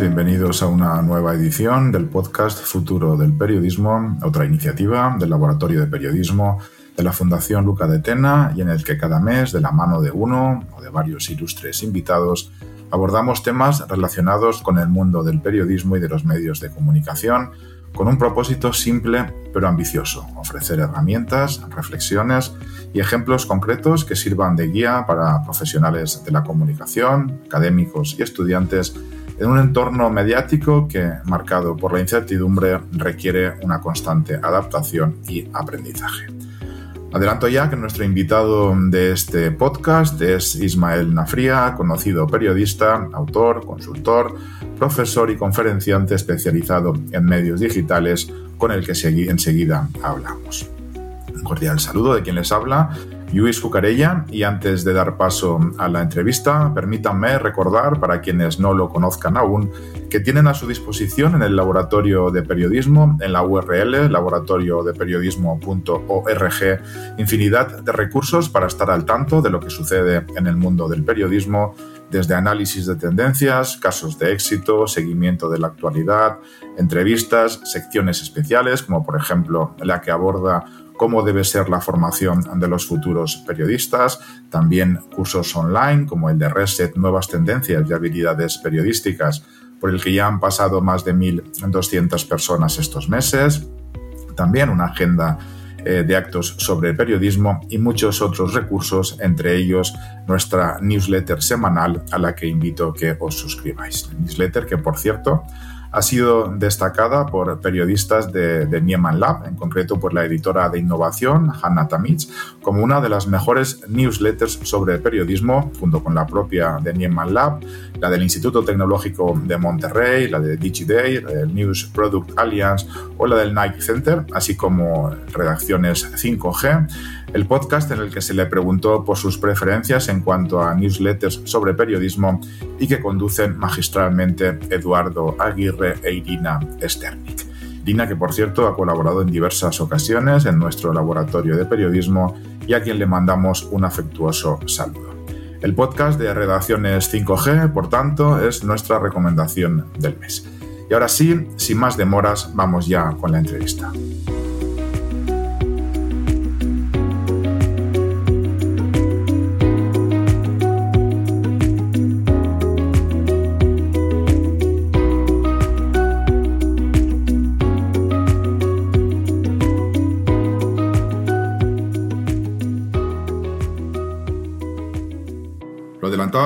Bienvenidos a una nueva edición del podcast Futuro del Periodismo, otra iniciativa del Laboratorio de Periodismo de la Fundación Luca de Tena y en el que cada mes, de la mano de uno o de varios ilustres invitados, abordamos temas relacionados con el mundo del periodismo y de los medios de comunicación con un propósito simple pero ambicioso, ofrecer herramientas, reflexiones y ejemplos concretos que sirvan de guía para profesionales de la comunicación, académicos y estudiantes en un entorno mediático que, marcado por la incertidumbre, requiere una constante adaptación y aprendizaje. Adelanto ya que nuestro invitado de este podcast es Ismael Nafría, conocido periodista, autor, consultor, profesor y conferenciante especializado en medios digitales, con el que enseguida hablamos. Un cordial saludo de quien les habla, Luis Cucarella y antes de dar paso a la entrevista, permítanme recordar para quienes no lo conozcan aún que tienen a su disposición en el laboratorio de periodismo, en la URL laboratoriodeperiodismo.org, infinidad de recursos para estar al tanto de lo que sucede en el mundo del periodismo, desde análisis de tendencias, casos de éxito, seguimiento de la actualidad, entrevistas, secciones especiales, como por ejemplo la que aborda cómo debe ser la formación de los futuros periodistas, también cursos online como el de Reset Nuevas Tendencias y Habilidades Periodísticas, por el que ya han pasado más de 1.200 personas estos meses, también una agenda eh, de actos sobre periodismo y muchos otros recursos, entre ellos nuestra newsletter semanal a la que invito que os suscribáis. newsletter que, por cierto, ha sido destacada por periodistas de, de, Nieman Lab, en concreto por la editora de innovación, Hannah Tamitz, como una de las mejores newsletters sobre periodismo, junto con la propia de Nieman Lab, la del Instituto Tecnológico de Monterrey, la de DigiDay, el News Product Alliance o la del Nike Center, así como redacciones 5G el podcast en el que se le preguntó por sus preferencias en cuanto a newsletters sobre periodismo y que conducen magistralmente Eduardo Aguirre e Irina Sternik. Irina, que por cierto ha colaborado en diversas ocasiones en nuestro laboratorio de periodismo y a quien le mandamos un afectuoso saludo. El podcast de Redacciones 5G, por tanto, es nuestra recomendación del mes. Y ahora sí, sin más demoras, vamos ya con la entrevista.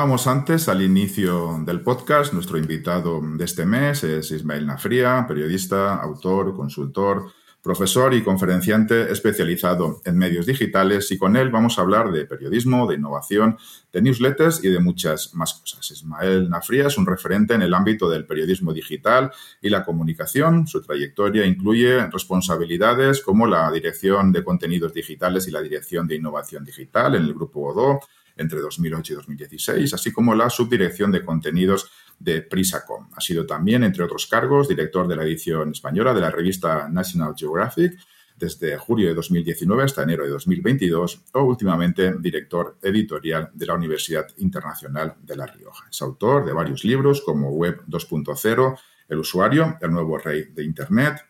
Adelantábamos antes al inicio del podcast, nuestro invitado de este mes es Ismael Nafría, periodista, autor, consultor, profesor y conferenciante especializado en medios digitales y con él vamos a hablar de periodismo, de innovación, de newsletters y de muchas más cosas. Ismael Nafría es un referente en el ámbito del periodismo digital y la comunicación. Su trayectoria incluye responsabilidades como la dirección de contenidos digitales y la dirección de innovación digital en el grupo Odoo entre 2008 y 2016, así como la subdirección de contenidos de Prisacom. Ha sido también, entre otros cargos, director de la edición española de la revista National Geographic desde julio de 2019 hasta enero de 2022 o últimamente director editorial de la Universidad Internacional de La Rioja. Es autor de varios libros como Web 2.0, El usuario, el nuevo rey de Internet,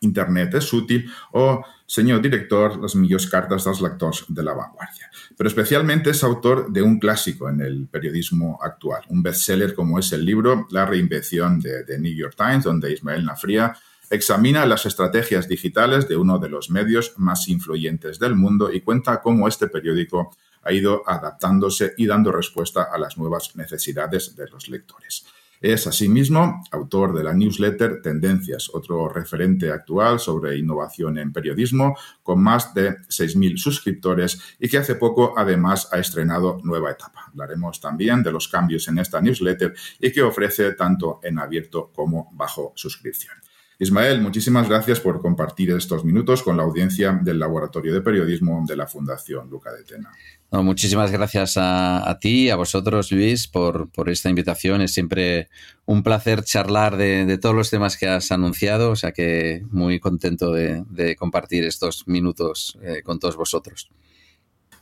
Internet es útil o Señor director, las mejores cartas los lectores de la vanguardia. Pero especialmente es autor de un clásico en el periodismo actual, un bestseller como es el libro La reinvención de, The New York Times, donde Ismael Nafría examina las estrategias digitales de uno de los medios más influyentes del mundo y cuenta cómo este periódico ha ido adaptándose y dando respuesta a las nuevas necesidades de los lectores. Es asimismo autor de la newsletter Tendencias, otro referente actual sobre innovación en periodismo, con más de 6.000 suscriptores y que hace poco además ha estrenado nueva etapa. Hablaremos también de los cambios en esta newsletter y que ofrece tanto en abierto como bajo suscripción. Ismael, muchísimas gracias por compartir estos minutos con la audiencia del Laboratorio de Periodismo de la Fundación Luca de Tena. muchísimas gracias a, ti, a vosotros, Luis, por, esta invitación. Es siempre un placer charlar de, todos los temas que has anunciado, o sea que muy contento de, compartir estos minutos eh, con todos vosotros.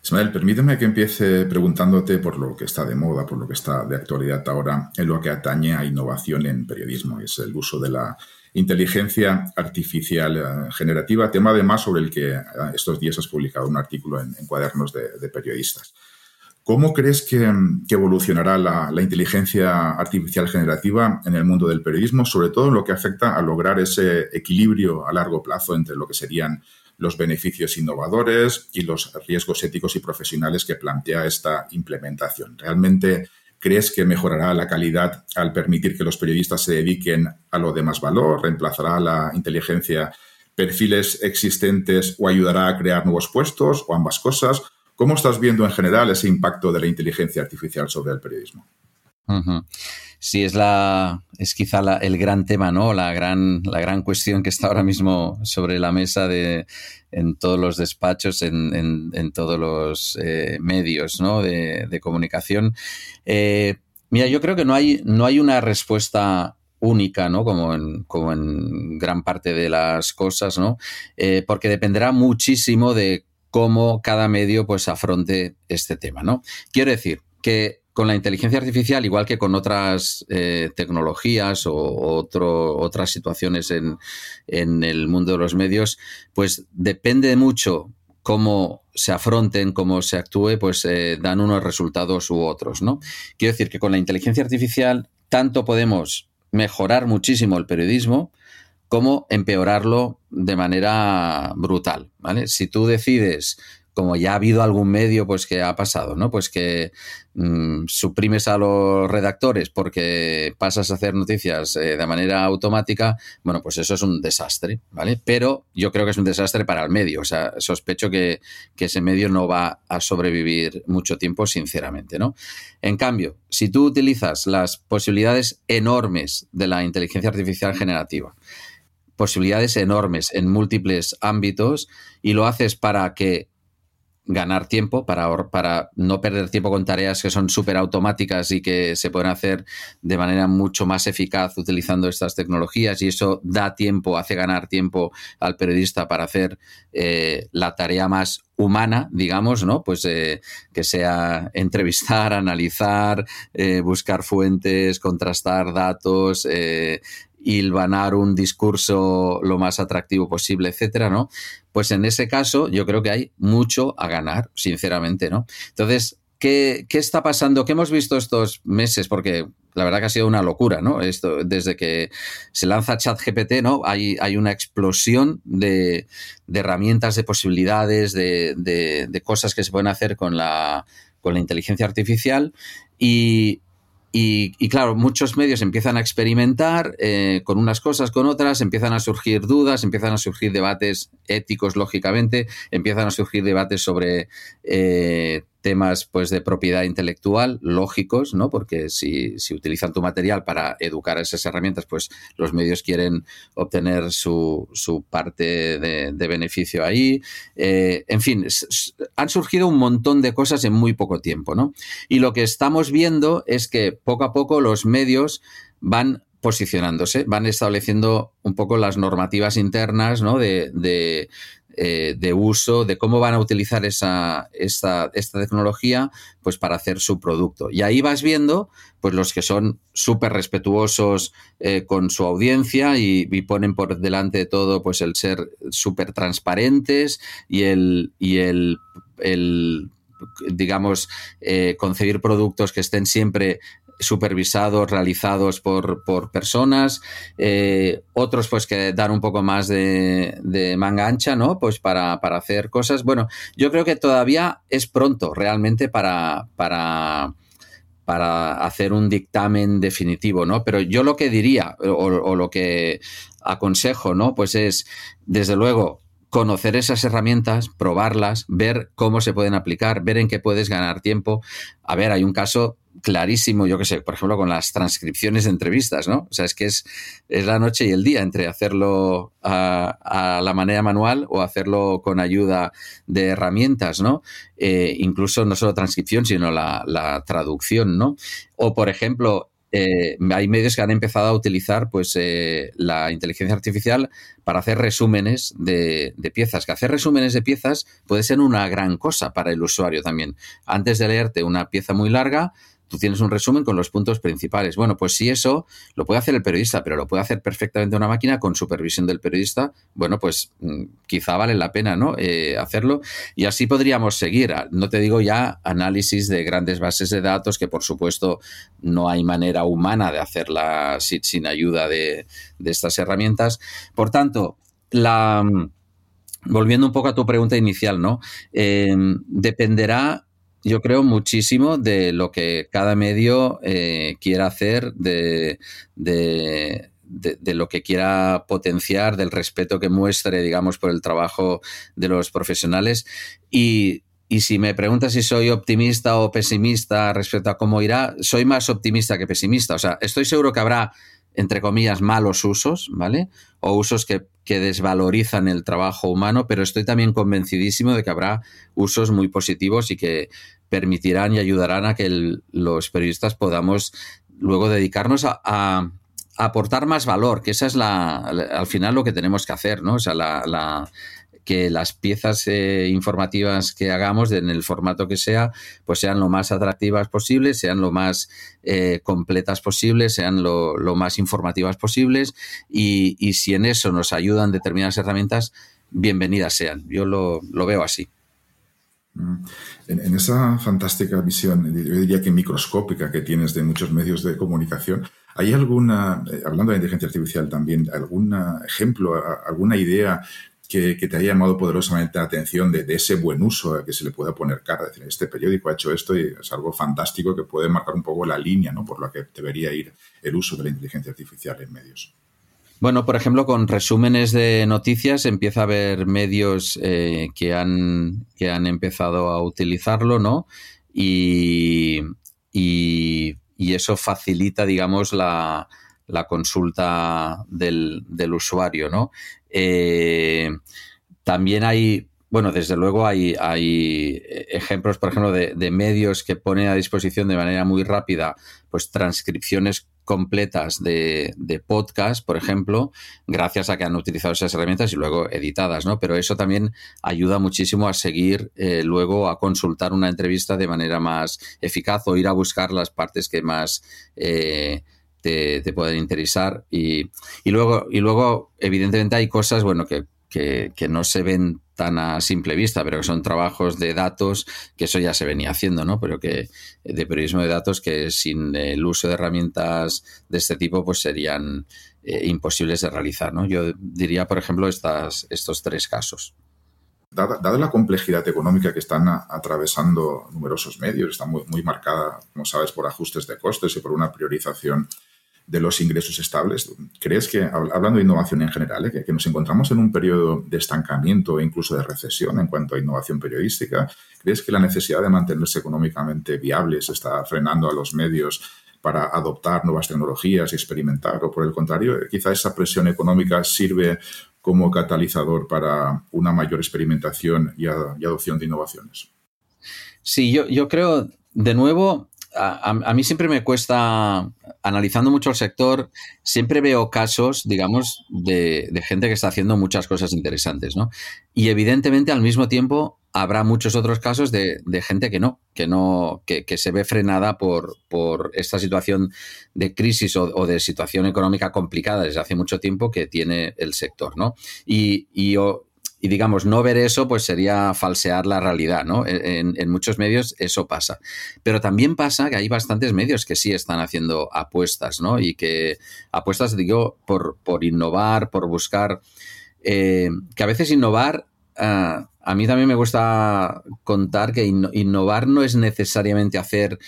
Ismael, permíteme que empiece preguntándote por lo que está de moda, por lo que está de actualidad ahora en lo que atañe a innovación en periodismo. Es el uso de la inteligencia artificial eh, generativa, tema además sobre el que eh, estos días has publicado un artículo en, cuadernos de, periodistas. ¿Cómo crees que, evolucionará la, inteligencia artificial generativa en el mundo del periodismo, sobre todo en lo que afecta a lograr ese equilibrio a largo plazo entre lo que serían los beneficios innovadores y los riesgos éticos y profesionales que plantea esta implementación? ¿Realmente ¿Crees que mejorará la calidad al permitir que los periodistas se dediquen a lo de más valor? ¿Reemplazará la inteligencia perfiles existentes o ayudará a crear nuevos puestos o ambas cosas? ¿Cómo estás viendo en general ese impacto de la inteligencia artificial sobre el periodismo? Sí, es la es quizá el gran tema, ¿no? La gran, la gran cuestión que está ahora mismo sobre la mesa de, en todos los despachos, en, en, todos los eh, medios ¿no? de, comunicación. Eh, mira, yo creo que no hay, no hay una respuesta única, ¿no? Como en, como en gran parte de las cosas, ¿no? Eh, porque dependerá muchísimo de cómo cada medio pues afronte este tema, ¿no? Quiero decir que con la inteligencia artificial, igual que con otras eh, tecnologías o otras situaciones en, el mundo de los medios, pues depende mucho cómo se afronten, cómo se actúe, pues eh, dan unos resultados u otros, ¿no? Quiero decir que con la inteligencia artificial tanto podemos mejorar muchísimo el periodismo como empeorarlo de manera brutal, ¿vale? Si tú decides como ya ha habido algún medio pues que ha pasado, ¿no? Pues que mm, suprimes a los redactores porque pasas a hacer noticias eh, de manera automática, bueno, pues eso es un desastre, ¿vale? Pero yo creo que es un desastre para el medio, o sea, sospecho que, que ese medio no va a sobrevivir mucho tiempo, sinceramente, ¿no? En cambio, si tú utilizas las posibilidades enormes de la inteligencia artificial generativa, posibilidades enormes en múltiples ámbitos y lo haces para que ganar tiempo, para, para no perder tiempo con tareas que son súper automáticas y que se pueden hacer de manera mucho más eficaz utilizando estas tecnologías y eso da tiempo, hace ganar tiempo al periodista para hacer eh, la tarea más humana, digamos, ¿no? Pues eh, que sea entrevistar, analizar, eh, buscar fuentes, contrastar datos, hilvanar un discurso lo más atractivo posible, etcétera, ¿no? Pues en ese caso yo creo que hay mucho a ganar, sinceramente, ¿no? Entonces, ¿qué, está pasando? ¿Qué hemos visto estos meses? Porque la verdad que ha sido una locura, ¿no? Esto, desde que se lanza ChatGPT, ¿no? Hay, hay una explosión de, herramientas, de posibilidades, de, de, cosas que se pueden hacer con la, con la inteligencia artificial y y, claro, muchos medios empiezan a experimentar eh, con unas cosas, con otras, empiezan a surgir dudas, empiezan a surgir debates éticos, lógicamente, empiezan a surgir debates sobre eh, temas pues de propiedad intelectual lógicos, ¿no? Porque si, utilizan tu material para educar a esas herramientas, pues los medios quieren obtener su, su parte de, beneficio ahí. Eh, en fin, han surgido un montón de cosas en muy poco tiempo, ¿no? Y lo que estamos viendo es que poco a poco los medios van posicionándose, van estableciendo un poco las normativas internas ¿no? de, eh, de uso, de cómo van a utilizar esa, esta, tecnología pues para hacer su producto. Y ahí vas viendo pues los que son súper respetuosos eh, con su audiencia y, ponen por delante de todo pues el ser súper transparentes y el, y el, el digamos, eh, concebir productos que estén siempre supervisados, realizados por, por personas, eh, otros pues que dan un poco más de, de manga ancha, ¿no? Pues para, para, hacer cosas. Bueno, yo creo que todavía es pronto realmente para, para para hacer un dictamen definitivo, ¿no? Pero yo lo que diría o, o lo que aconsejo, ¿no? Pues es, desde luego, conocer esas herramientas, probarlas, ver cómo se pueden aplicar, ver en qué puedes ganar tiempo. A ver, hay un caso clarísimo, yo que sé, por ejemplo, con las transcripciones de entrevistas, ¿no? O sea, es que es, es la noche y el día entre hacerlo a, la manera manual o hacerlo con ayuda de herramientas, ¿no? Eh, incluso no solo transcripción, sino la, la traducción, ¿no? O, por ejemplo, eh, hay medios que han empezado a utilizar pues, eh, la inteligencia artificial para hacer resúmenes de, de, piezas. Que hacer resúmenes de piezas puede ser una gran cosa para el usuario también. Antes de leerte una pieza muy larga, tú tienes un resumen con los puntos principales. Bueno, pues si eso lo puede hacer el periodista, pero lo puede hacer perfectamente una máquina con supervisión del periodista, bueno, pues mm, quizá vale la pena, ¿no? Eh, hacerlo. Y así podríamos seguir. No te digo ya análisis de grandes bases de datos, que por supuesto no hay manera humana de hacerla sin, ayuda de, estas herramientas. Por tanto, la mm, volviendo un poco a tu pregunta inicial, ¿no? Eh, dependerá yo creo muchísimo de lo que cada medio eh, quiera hacer, de, de, lo que quiera potenciar, del respeto que muestre, digamos, por el trabajo de los profesionales. Y, y si me preguntas si soy optimista o pesimista respecto a cómo irá, soy más optimista que pesimista. O sea, estoy seguro que habrá entre comillas, malos usos, ¿vale? O usos que, desvalorizan el trabajo humano, pero estoy también convencidísimo de que habrá usos muy positivos y que permitirán y ayudarán a que los periodistas podamos luego dedicarnos a, aportar más valor, que esa es la, al final lo que tenemos que hacer, ¿no? O sea, la, que las piezas eh, informativas que hagamos en el formato que sea, pues sean lo más atractivas posibles, sean lo más eh, completas posibles, sean lo, más informativas posibles y, si en eso nos ayudan determinadas herramientas, bienvenidas sean. Yo lo, veo así. Mm. En, esa fantástica visión, yo diría que microscópica que tienes de muchos medios de comunicación, ¿hay alguna, eh, hablando de inteligencia artificial también, algún ejemplo, alguna idea que, te haya llamado poderosamente la atención de, ese buen uso que se le pueda poner cara. decir, este periódico ha hecho esto y es algo fantástico que puede marcar un poco la línea ¿no? por la que debería ir el uso de la inteligencia artificial en medios. Bueno, por ejemplo, con resúmenes de noticias empieza a haber medios eh, que, han, que han empezado a utilizarlo, ¿no? Y, y, eso facilita, digamos, la, la consulta del, del, usuario, ¿no? Eh, también hay, bueno, desde luego hay, hay ejemplos, por ejemplo, de, medios que ponen a disposición de manera muy rápida, pues transcripciones completas de, podcast, por ejemplo, gracias a que han utilizado esas herramientas y luego editadas, ¿no? Pero eso también ayuda muchísimo a seguir eh, luego a consultar una entrevista de manera más eficaz o ir a buscar las partes que más eh, te, pueden interesar. Y, luego, y luego, evidentemente, hay cosas, bueno, que, no se ven tan a simple vista, pero que son trabajos de datos, que eso ya se venía haciendo, ¿no? Pero que de periodismo de datos que sin el uso de herramientas de este tipo, pues serían eh, imposibles de realizar, ¿no? Yo diría, por ejemplo, estas, estos tres casos. Dada, la complejidad económica que están atravesando numerosos medios, está muy, muy marcada, como sabes, por ajustes de costes y por una priorización de los ingresos estables. ¿Crees que, hablando de innovación en general, eh, que, nos encontramos en un periodo de estancamiento e incluso de recesión en cuanto a innovación periodística? ¿Crees que la necesidad de mantenerse económicamente viables está frenando a los medios para adoptar nuevas tecnologías y experimentar? ¿O por el contrario, eh, quizá esa presión económica sirve como catalizador para una mayor experimentación y, adopción de innovaciones? Sí, yo, yo creo, de nuevo, a, mí siempre me cuesta, analizando mucho el sector, siempre veo casos, digamos, de, gente que está haciendo muchas cosas interesantes, ¿no? Y evidentemente al mismo tiempo habrá muchos otros casos de, gente que no, que no, que, se ve frenada por, por esta situación de crisis o, de situación económica complicada desde hace mucho tiempo que tiene el sector, ¿no? Y, y, y digamos, no ver eso pues sería falsear la realidad, ¿no? En, muchos medios eso pasa. Pero también pasa que hay bastantes medios que sí están haciendo apuestas, ¿no? Y que apuestas, digo, por, por innovar, por buscar, eh, que a veces innovar... Ah, a mí también me gusta contar que innovar no es necesariamente hacer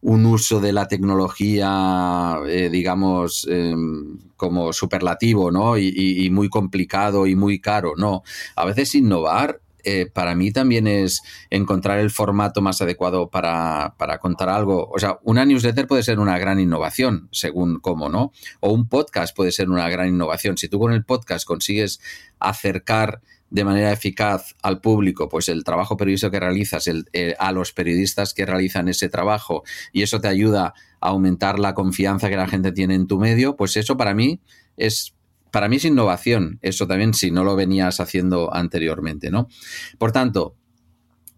un uso de la tecnología, eh, digamos, em, como superlativo, ¿no? Y, muy complicado y muy caro. No, a veces innovar eh, para mí también es encontrar el formato más adecuado para, para, contar algo. O sea, una newsletter puede ser una gran innovación, según cómo, ¿no? O un podcast puede ser una gran innovación. Si tú con el podcast consigues acercar de manera eficaz al público, pues el trabajo periodístico que realizas, eh, a los periodistas que realizan ese trabajo, y eso te ayuda a aumentar la confianza que la gente tiene en tu medio, pues eso para mí es para mí es innovación, eso también si no lo venías haciendo anteriormente, ¿no? Por tanto,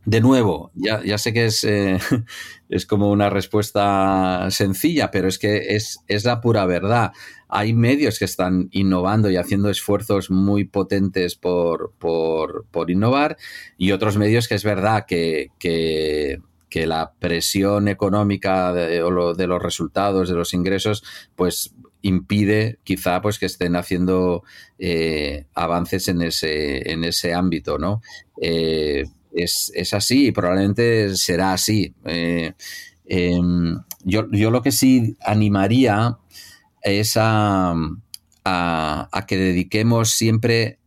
de nuevo, ya, ya sé que es, eh, es como una respuesta sencilla, pero es que es, es la pura verdad hay medios que están innovando y haciendo esfuerzos muy potentes por, innovar y otros medios que es verdad que, la presión económica de, de, los resultados, de los ingresos, pues impide quizá pues que estén haciendo eh, avances en ese, en ese ámbito, ¿no? Eh, es, así y probablemente será así. Eh, em, yo, yo, lo que sí animaría es a, que dediquemos siempre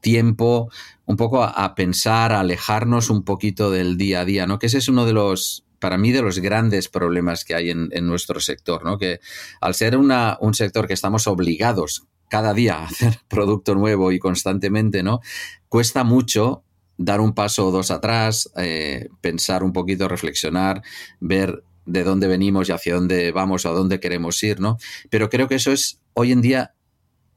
tiempo un poco a, pensar, a alejarnos un poquito del día a día, ¿no? Que ese es uno de los, para mí, de los grandes problemas que hay en, nuestro sector, ¿no? Que al ser una, un sector que estamos obligados cada día a hacer producto nuevo y constantemente, ¿no? Cuesta mucho dar un paso o dos atrás, eh, pensar un poquito, reflexionar, ver de dónde venimos y hacia dónde vamos o a dónde queremos ir, ¿no? Pero creo que eso es hoy en día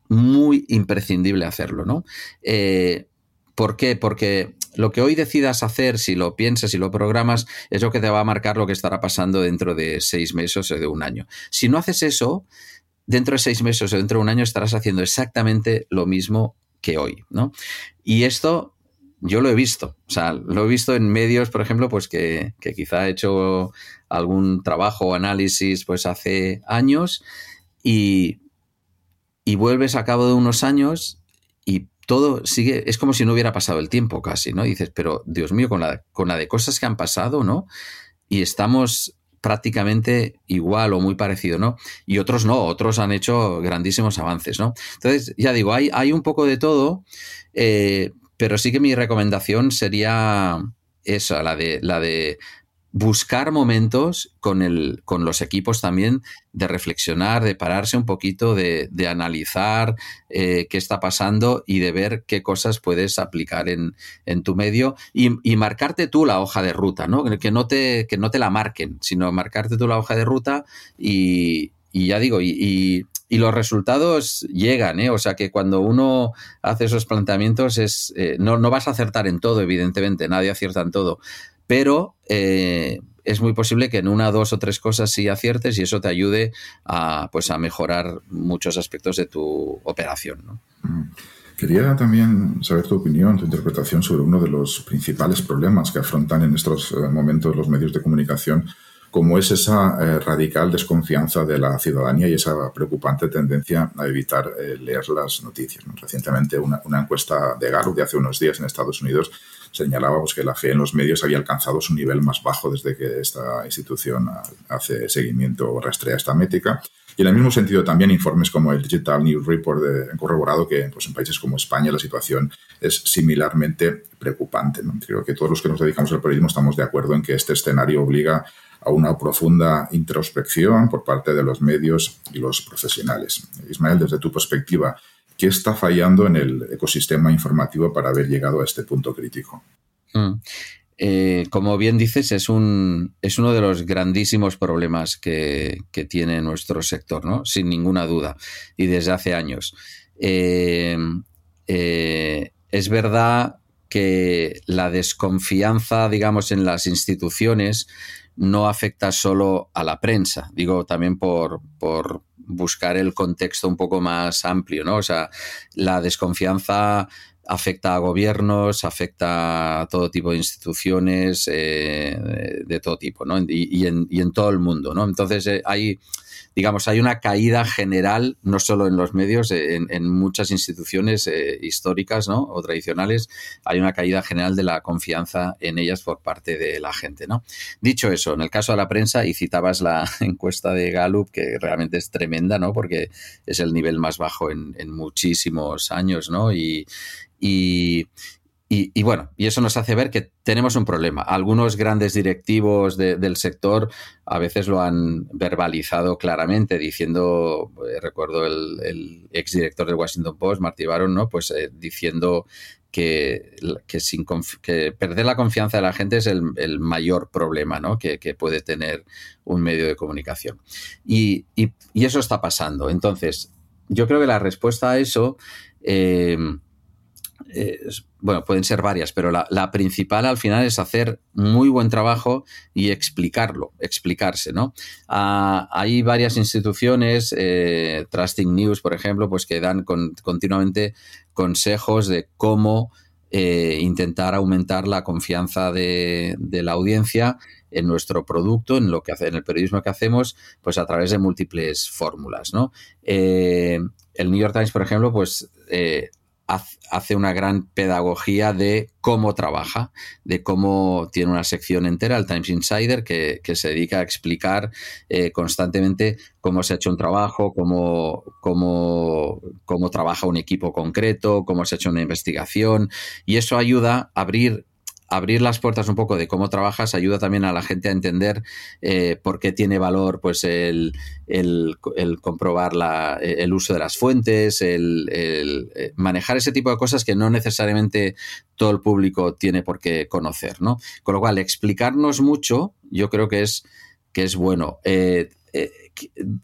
muy imprescindible hacerlo, ¿no? Eh, ¿Por qué? Porque lo que hoy decidas hacer, si lo piensas y lo programas, es lo que te va a marcar lo que estará pasando dentro de seis meses o de un año. Si no haces eso, dentro de seis meses o dentro de un año estarás haciendo exactamente lo mismo que hoy, ¿no? Y esto yo lo he visto, o sea, lo he visto en medios, por ejemplo, pues que, que quizá he hecho algún trabajo o análisis pues hace años y, y vuelves a cabo de unos años y todo sigue, es como si no hubiera pasado el tiempo casi, ¿no? dices, pero Dios mío, con la, con la de cosas que han pasado, ¿no? Y estamos prácticamente igual o muy parecido, ¿no? Y otros no, otros han hecho grandísimos avances, ¿no? Entonces, ya digo, hay, hay un poco de todo, eh, pero sí que mi recomendación sería esa, la de, la de buscar momentos con, el, con los equipos también de reflexionar, de pararse un poquito, de, analizar eh, qué está pasando y de ver qué cosas puedes aplicar en, tu medio y, marcarte tú la hoja de ruta, ¿no? Que, no te, que no te la marquen, sino marcarte tú la hoja de ruta y, ya digo, y, los resultados llegan, ¿eh? O sea que cuando uno hace esos planteamientos es, eh, no, no vas a acertar en todo, evidentemente, nadie acierta en todo, pero eh, es muy posible que en una, dos o tres cosas sí aciertes y eso te ayude a, pues, a mejorar muchos aspectos de tu operación. Mm. Quería también saber tu opinión, tu interpretación sobre uno de los principales problemas que afrontan en estos eh, momentos los medios de comunicación, como es esa eh, radical desconfianza de la ciudadanía y esa preocupante tendencia a evitar leer las noticias. Recientemente una, encuesta de Gallup de hace unos días en Estados Unidos señalaba que la fe en los medios había alcanzado su nivel más bajo desde que esta institución hace seguimiento o rastrea esta métrica. Y en el mismo sentido también informes como el Digital News Report han corroborado que pues, en países como España la situación es similarmente preocupante. Creo que todos los que nos dedicamos al periodismo estamos de acuerdo en que este escenario obliga a una profunda introspección por parte de los medios y los profesionales. Ismael, desde tu perspectiva, ¿Qué está fallando en el ecosistema informativo para haber llegado a este punto crítico? Mm. Eh, como bien dices, es, un, es uno de los grandísimos problemas que, tiene nuestro sector, ¿no? Sin ninguna duda, y desde hace años. Eh, eh, es verdad que la desconfianza, digamos, en las instituciones no afecta solo a la prensa, digo también por, por buscar el contexto un poco más amplio, ¿no? O sea, la desconfianza afecta a gobiernos, afecta a todo tipo de instituciones eh, de todo tipo, ¿no? Y, en, y, en, todo el mundo, ¿no? Entonces eh, hay digamos, hay una caída general, no solo en los medios, en, muchas instituciones eh, históricas ¿no? o tradicionales, hay una caída general de la confianza en ellas por parte de la gente. ¿no? Dicho eso, en el caso de la prensa, y citabas la encuesta de Gallup, que realmente es tremenda, ¿no? porque es el nivel más bajo en, muchísimos años, ¿no? y, bueno, y eso nos hace ver que tenemos un problema. Algunos grandes directivos del sector a veces lo han verbalizado claramente, diciendo, eh, recuerdo el, el exdirector del Washington Post, Marty Baron, ¿no? Pues eh, diciendo que, que, sin que perder la confianza de la gente es el, mayor problema ¿no? que, puede tener un medio de comunicación. Y, y, eso está pasando. Entonces, yo creo que la respuesta a eso... Eh, bueno, pueden ser varias, pero la, principal al final es hacer muy buen trabajo y explicarlo, explicarse, ¿no? Ah, hay varias instituciones, eh, Trusting News, por ejemplo, pues que dan continuamente consejos de cómo eh, intentar aumentar la confianza de, la audiencia en nuestro producto, en lo que hace, en el periodismo que hacemos, pues a través de múltiples fórmulas, ¿no? Eh, el New York Times, por ejemplo, pues hace una gran pedagogía de cómo trabaja, de cómo tiene una sección entera, el Times Insider, que, se dedica a explicar eh, constantemente cómo se ha hecho un trabajo, cómo, cómo, cómo trabaja un equipo concreto, cómo se ha hecho una investigación, y eso ayuda a abrir abrir las puertas un poco de cómo trabajas ayuda también a la gente a entender eh, por qué tiene valor pues el, comprobar el uso de las fuentes, el, eh, manejar ese tipo de cosas que no necesariamente todo el público tiene por qué conocer, ¿no? Con lo cual, explicarnos mucho, yo creo que es, que es bueno. Eh,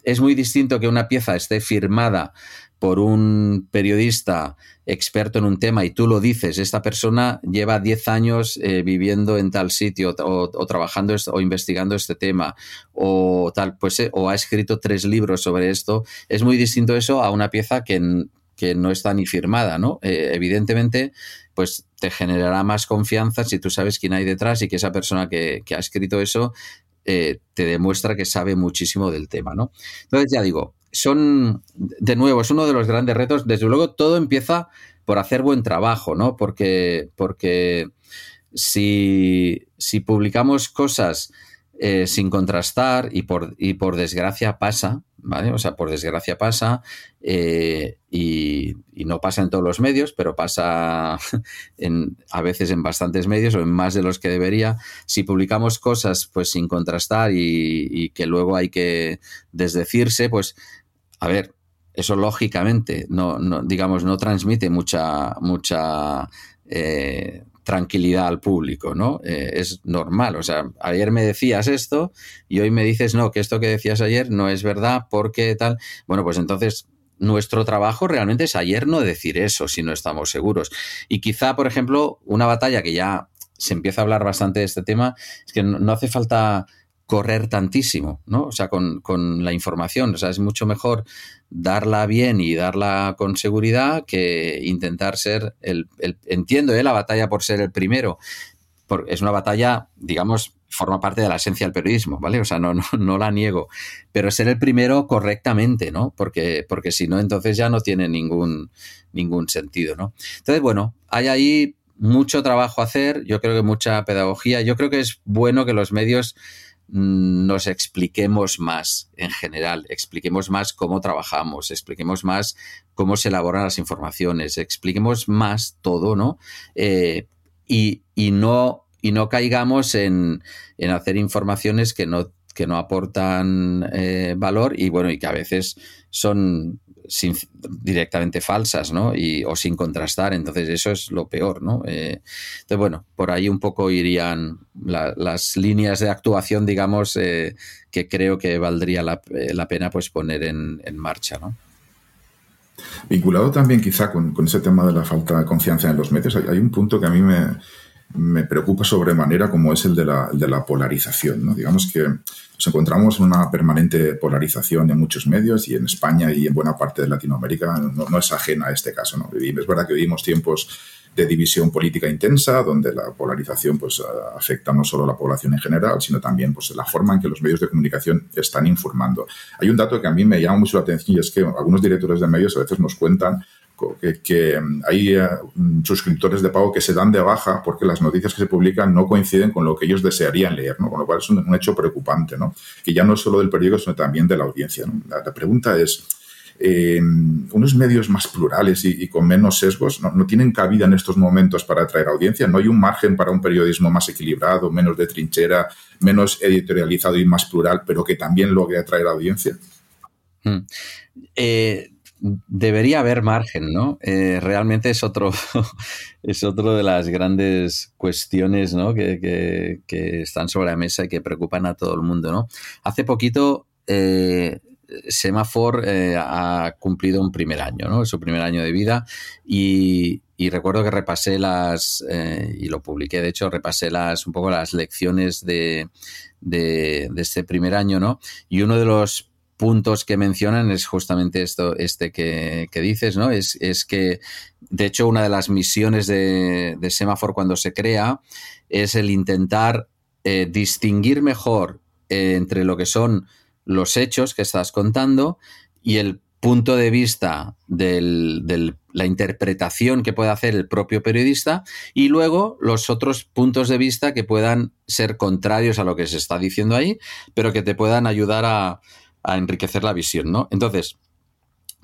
es muy distinto que una pieza esté firmada por un periodista experto en un tema y tú lo dices, esta persona lleva 10 años eh, viviendo en tal sitio o, trabajando o investigando este tema o tal, pues eh, o ha escrito tres libros sobre esto, es muy distinto eso a una pieza que, que no está ni firmada, ¿no? Eh, evidentemente, pues te generará más confianza si tú sabes quién hay detrás y que esa persona que, que ha escrito eso te demuestra que sabe muchísimo del tema, ¿no? Entonces, ya digo, son, de nuevo, es uno de los grandes retos. Desde luego, todo empieza por hacer buen trabajo, ¿no? Porque, porque si, si publicamos cosas eh, sin contrastar y por, y por desgracia pasa, ¿vale? O sea, por desgracia pasa eh, y, no pasa en todos los medios, pero pasa en, a veces en bastantes medios o en más de los que debería. Si publicamos cosas pues sin contrastar y, y que luego hay que desdecirse, pues a ver, eso lógicamente no, no digamos, no transmite mucha, mucha eh, tranquilidad al público, ¿no? Eh, es normal. O sea, ayer me decías esto y hoy me dices, no, que esto que decías ayer no es verdad porque tal. Bueno, pues entonces nuestro trabajo realmente es ayer no decir eso si no estamos seguros. Y quizá, por ejemplo, una batalla que ya se empieza a hablar bastante de este tema, es que no hace falta correr tantísimo, ¿no? O sea, con, la información. O sea, es mucho mejor darla bien y darla con seguridad que intentar ser el... entiendo ¿eh? la batalla por ser el primero. es una batalla, digamos, forma parte de la esencia del periodismo, ¿vale? O sea, no, no, la niego. Pero ser el primero correctamente, ¿no? Porque, porque si no, entonces ya no tiene ningún, ningún sentido, ¿no? Entonces, bueno, hay ahí mucho trabajo a hacer, yo creo que mucha pedagogía. Yo creo que es bueno que los medios nos expliquemos más en general, expliquemos más cómo trabajamos, expliquemos más cómo se elaboran las informaciones, expliquemos más todo, ¿no? Eh, y, no, y no caigamos en, en hacer informaciones que no que no aportan eh, valor y bueno y que a veces son directamente falsas, ¿no? Y, o sin contrastar, entonces eso es lo peor, ¿no? Eh, entonces, bueno, por ahí un poco irían las líneas de actuación, digamos, eh, que creo que valdría la, pena pues poner en, marcha, ¿no? Vinculado también quizá con, ese tema de la falta de confianza en los medios, hay un punto que a mí me, me preocupa sobremanera como es el de la, de la polarización. ¿no? Digamos que nos encontramos en una permanente polarización en muchos medios y en España y en buena parte de Latinoamérica no, es ajena a este caso. ¿no? Es verdad que vivimos tiempos de división política intensa, donde la polarización pues, afecta no solo a la población en general, sino también pues, la forma en que los medios de comunicación están informando. Hay un dato que a mí me llama mucho la atención y es que algunos directores de medios a veces nos cuentan que, hay eh, suscriptores de pago que se dan de baja porque las noticias que se publican no coinciden con lo que ellos desearían leer, ¿no? con lo cual es un, hecho preocupante, ¿no? que ya no es solo del periódico, sino también de la audiencia. La, pregunta es, eh, unos medios más plurales y, con menos sesgos no, tienen cabida en estos momentos para atraer audiencia. No hay un margen para un periodismo más equilibrado, menos de trinchera, menos editorializado y más plural, pero que también logre atraer audiencia. Hmm. Eh, debería haber margen, ¿no? Eh, realmente es otro, es otro de las grandes cuestiones ¿no? que, están sobre la mesa y que preocupan a todo el mundo, ¿no? Hace poquito eh, Semafor eh, ha cumplido un primer año, ¿no? Su primer año de vida y, recuerdo que repasé las, y lo publiqué, de hecho, repasé las un poco las lecciones de, de, de este primer año, ¿no? Y uno de los puntos que mencionan es justamente esto, este que, dices, ¿no? Es, es, que, de hecho, una de las misiones de, de cuando se crea es el intentar eh, distinguir mejor eh, entre lo que son los hechos que estás contando y el punto de vista de la interpretación que puede hacer el propio periodista y luego los otros puntos de vista que puedan ser contrarios a lo que se está diciendo ahí, pero que te puedan ayudar a, a enriquecer la visión, ¿no? Entonces,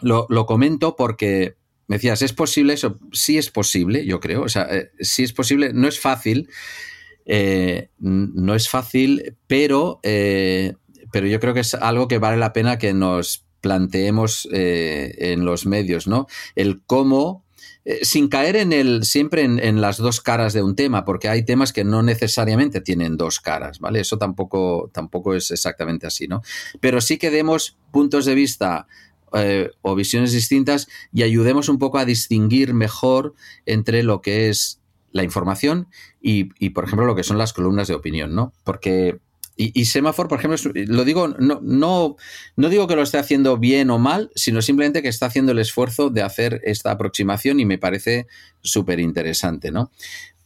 lo, comento porque me decías, ¿es posible eso? Sí es posible, yo creo. O sea, eh, sí es posible, no es fácil, eh, no es fácil, pero, eh, pero yo creo que es algo que vale la pena que nos planteemos en los medios, ¿no? El cómo eh, sin caer en el, siempre en, las dos caras de un tema, porque hay temas que no necesariamente tienen dos caras, ¿vale? Eso tampoco, tampoco es exactamente así, ¿no? Pero sí que demos puntos de vista eh, o visiones distintas y ayudemos un poco a distinguir mejor entre lo que es la información y, y, por ejemplo, lo que son las columnas de opinión, ¿no? Porque y, y por ejemplo, lo digo, no, no, no digo que lo esté haciendo bien o mal, sino simplemente que está haciendo el esfuerzo de hacer esta aproximación y me parece súper interesante, ¿no?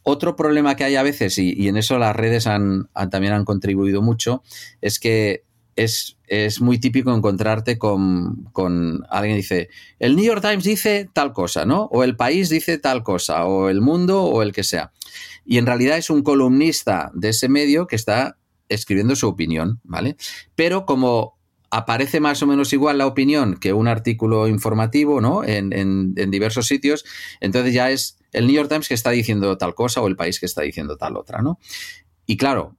Otro problema que hay a veces, y, en eso las redes han, también han contribuido mucho, es que es, es muy típico encontrarte con, con, alguien que dice, el New York Times dice tal cosa, ¿no? O el país dice tal cosa, o el mundo, o el que sea. Y en realidad es un columnista de ese medio que está escribiendo su opinión, ¿vale? Pero como aparece más o menos igual la opinión que un artículo informativo, ¿no? En, diversos sitios, entonces ya es el New York Times que está diciendo tal cosa o el país que está diciendo tal otra, ¿no? Y claro,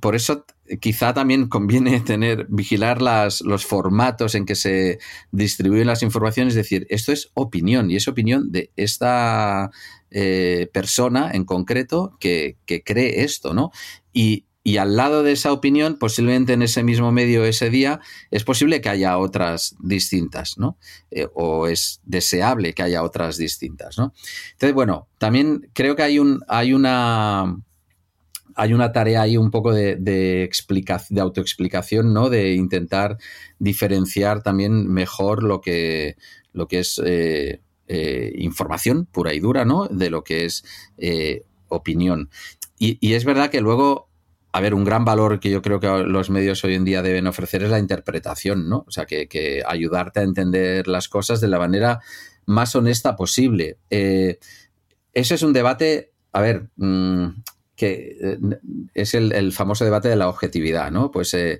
por eso quizá también conviene tener, vigilar las, los formatos en que se distribuyen las informaciones, es decir, esto es opinión y es opinión de esta eh, persona en concreto que, que cree esto, ¿no? Y y al lado de esa opinión, posiblemente en ese mismo medio ese día, es posible que haya otras distintas, ¿no? Eh, o es deseable que haya otras distintas, ¿no? Entonces, bueno, también creo que hay, un, hay una hay una tarea ahí un poco de, de, de autoexplicación, ¿no? De intentar diferenciar también mejor lo que, lo que es eh, eh, información pura y dura, ¿no? De lo que es opinión. Y, y, es verdad que luego a ver, un gran valor que yo creo que los medios hoy en día deben ofrecer es la interpretación, ¿no? O sea, que, ayudarte a entender las cosas de la manera más honesta posible. Eh, eso es un debate, a ver, mm, que eh, es el, famoso debate de la objetividad, ¿no? Pues eh,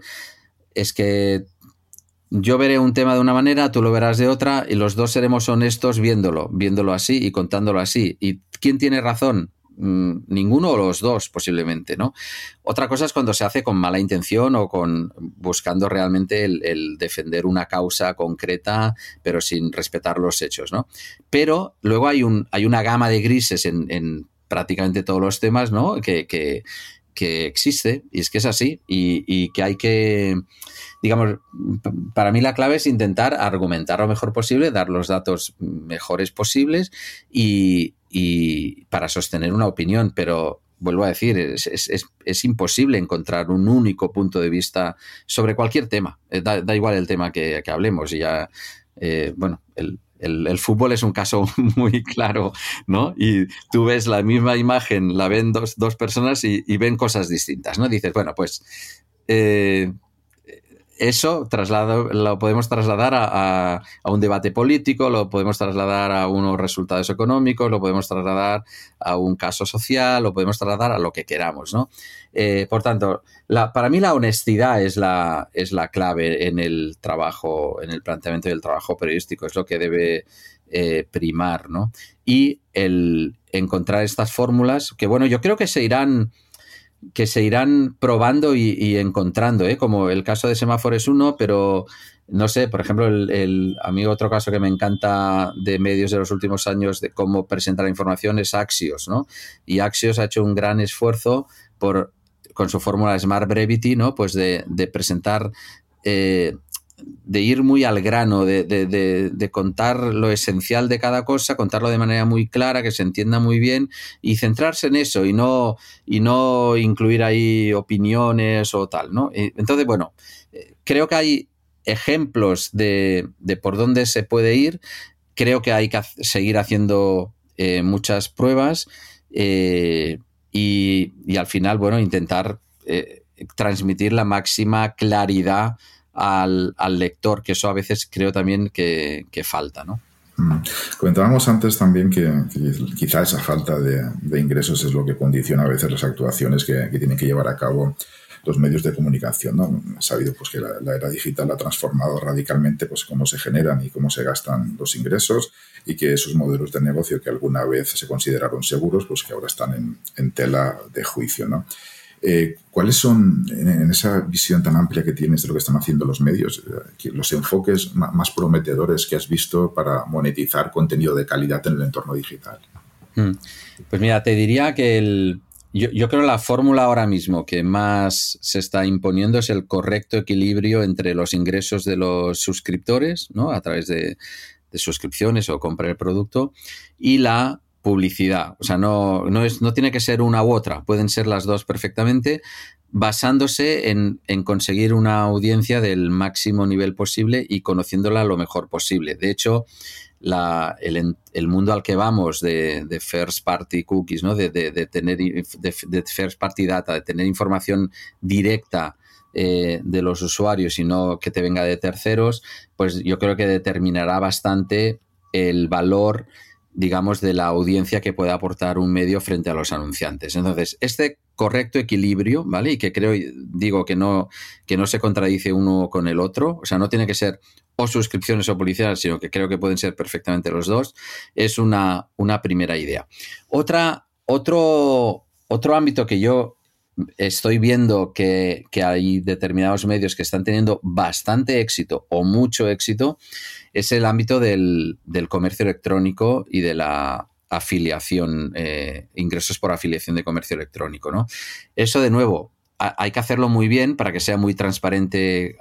es que yo veré un tema de una manera, tú lo verás de otra y los dos seremos honestos viéndolo, viéndolo así y contándolo así. ¿Y quién tiene razón? Mm, ninguno o los dos posiblemente, ¿no? Otra cosa es cuando se hace con mala intención o con buscando realmente el, defender una causa concreta, pero sin respetar los hechos, ¿no? Pero luego hay, un, hay una gama de grises en, prácticamente todos los temas, ¿no? Que, que, existe, y es que es así, y, que hay que, digamos, para mí la clave es intentar argumentar lo mejor posible, dar los datos mejores posibles y, y para sostener una opinión, pero vuelvo a decir, es, imposible encontrar un único punto de vista sobre cualquier tema. Eh, da, igual el tema que, hablemos y ya, eh, bueno, el, fútbol es un caso muy claro, ¿no? Y tú ves la misma imagen, la ven dos, personas y, ven cosas distintas, ¿no? Dices, bueno, pues eh, eso traslado, lo podemos trasladar a, un debate político, lo podemos trasladar a unos resultados económicos, lo podemos trasladar a un caso social, lo podemos trasladar a lo que queramos, ¿no? Eh, por tanto, para mí la honestidad es la, es la clave en el trabajo, en el planteamiento del trabajo periodístico, es lo que debe eh, primar, ¿no? Y el encontrar estas fórmulas, que bueno, yo creo que se irán que se irán probando y, encontrando, ¿eh? como el caso de Semáforo es uno, pero no sé, por ejemplo, el, el, a mí otro caso que me encanta de medios de los últimos años de cómo presentar la información es Axios, ¿no? Y Axios ha hecho un gran esfuerzo por con su fórmula Smart Brevity, ¿no? Pues de, presentar eh, de ir muy al grano, de, contar lo esencial de cada cosa, contarlo de manera muy clara, que se entienda muy bien y centrarse en eso y no, y no incluir ahí opiniones o tal, ¿no? Entonces, bueno, creo que hay ejemplos de, por dónde se puede ir. Creo que hay que seguir haciendo eh, muchas pruebas eh, y, al final, bueno, intentar eh, transmitir la máxima claridad al, lector, que eso a veces creo también que, falta, ¿no? Mm. Comentábamos antes también que, quizá esa falta de, ingresos es lo que condiciona a veces las actuaciones que, tienen que llevar a cabo los medios de comunicación. ¿no? sabido pues, que la, era digital ha transformado radicalmente pues, cómo se generan y cómo se gastan los ingresos y que esos modelos de negocio que alguna vez se consideraron seguros, pues que ahora están en, en tela de juicio. ¿no? Eh, ¿Cuáles son, en, esa visión tan amplia que tienes de lo que están haciendo los medios, eh, los enfoques más prometedores que has visto para monetizar contenido de calidad en el entorno digital? Hmm. Pues mira, te diría que el, yo, creo la fórmula ahora mismo que más se está imponiendo es el correcto equilibrio entre los ingresos de los suscriptores, ¿no? A través de, suscripciones o comprar el producto, y la publicidad. O sea, no, no, es, no tiene que ser una u otra, pueden ser las dos perfectamente, basándose en, conseguir una audiencia del máximo nivel posible y conociéndola lo mejor posible. De hecho, la, el, mundo al que vamos de, first party cookies, ¿no? de, tener de, first party data, de tener información directa eh, de los usuarios y no que te venga de terceros, pues yo creo que determinará bastante el valor digamos, de la audiencia que puede aportar un medio frente a los anunciantes. Entonces, este correcto equilibrio, ¿vale? Y que creo, digo, que no, que no se contradice uno con el otro, o sea, no tiene que ser o suscripciones o publicidad, sino que creo que pueden ser perfectamente los dos, es una, una primera idea. Otra, otro, otro ámbito que yo estoy viendo que, hay determinados medios que están teniendo bastante éxito o mucho éxito, es el ámbito del, comercio electrónico y de la afiliación, eh, ingresos por afiliación de comercio electrónico. ¿no? Eso, de nuevo, hay que hacerlo muy bien para que sea muy transparente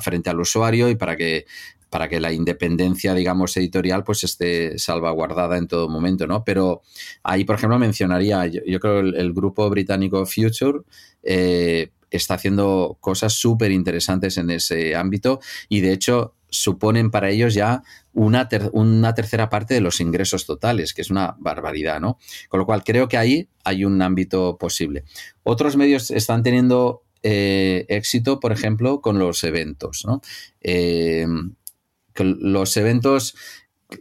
frente al usuario y para que para que la independencia, digamos, editorial, pues esté salvaguardada en todo momento, ¿no? Pero ahí, por ejemplo, mencionaría, yo, creo el, el, grupo británico Future eh, está haciendo cosas súper interesantes en ese ámbito y, de hecho, suponen para ellos ya una, una tercera parte de los ingresos totales, que es una barbaridad, ¿no? Con lo cual, creo que ahí hay un ámbito posible. Otros medios están teniendo eh, éxito, por ejemplo, con los eventos, ¿no? Eh, los eventos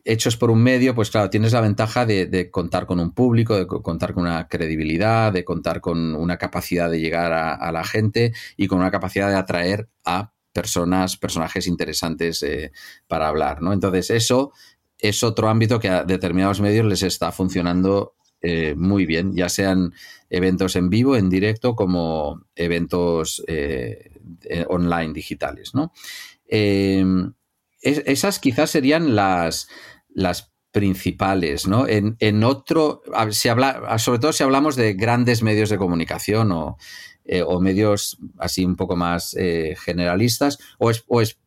hechos por un medio, pues claro, tienes la ventaja de, contar con un público, de contar con una credibilidad, de contar con una capacidad de llegar a, la gente y con una capacidad de atraer a personas, personajes interesantes eh, para hablar, ¿no? Entonces, eso es otro ámbito que a determinados medios les está funcionando eh, muy bien, ya sean eventos en vivo, en directo, como eventos eh, online digitales, ¿no? Esas quizás serían las, las principales, ¿no? En, otro, si habla, sobre todo si hablamos de grandes medios de comunicación o, eh, medios así un poco más eh, generalistas o,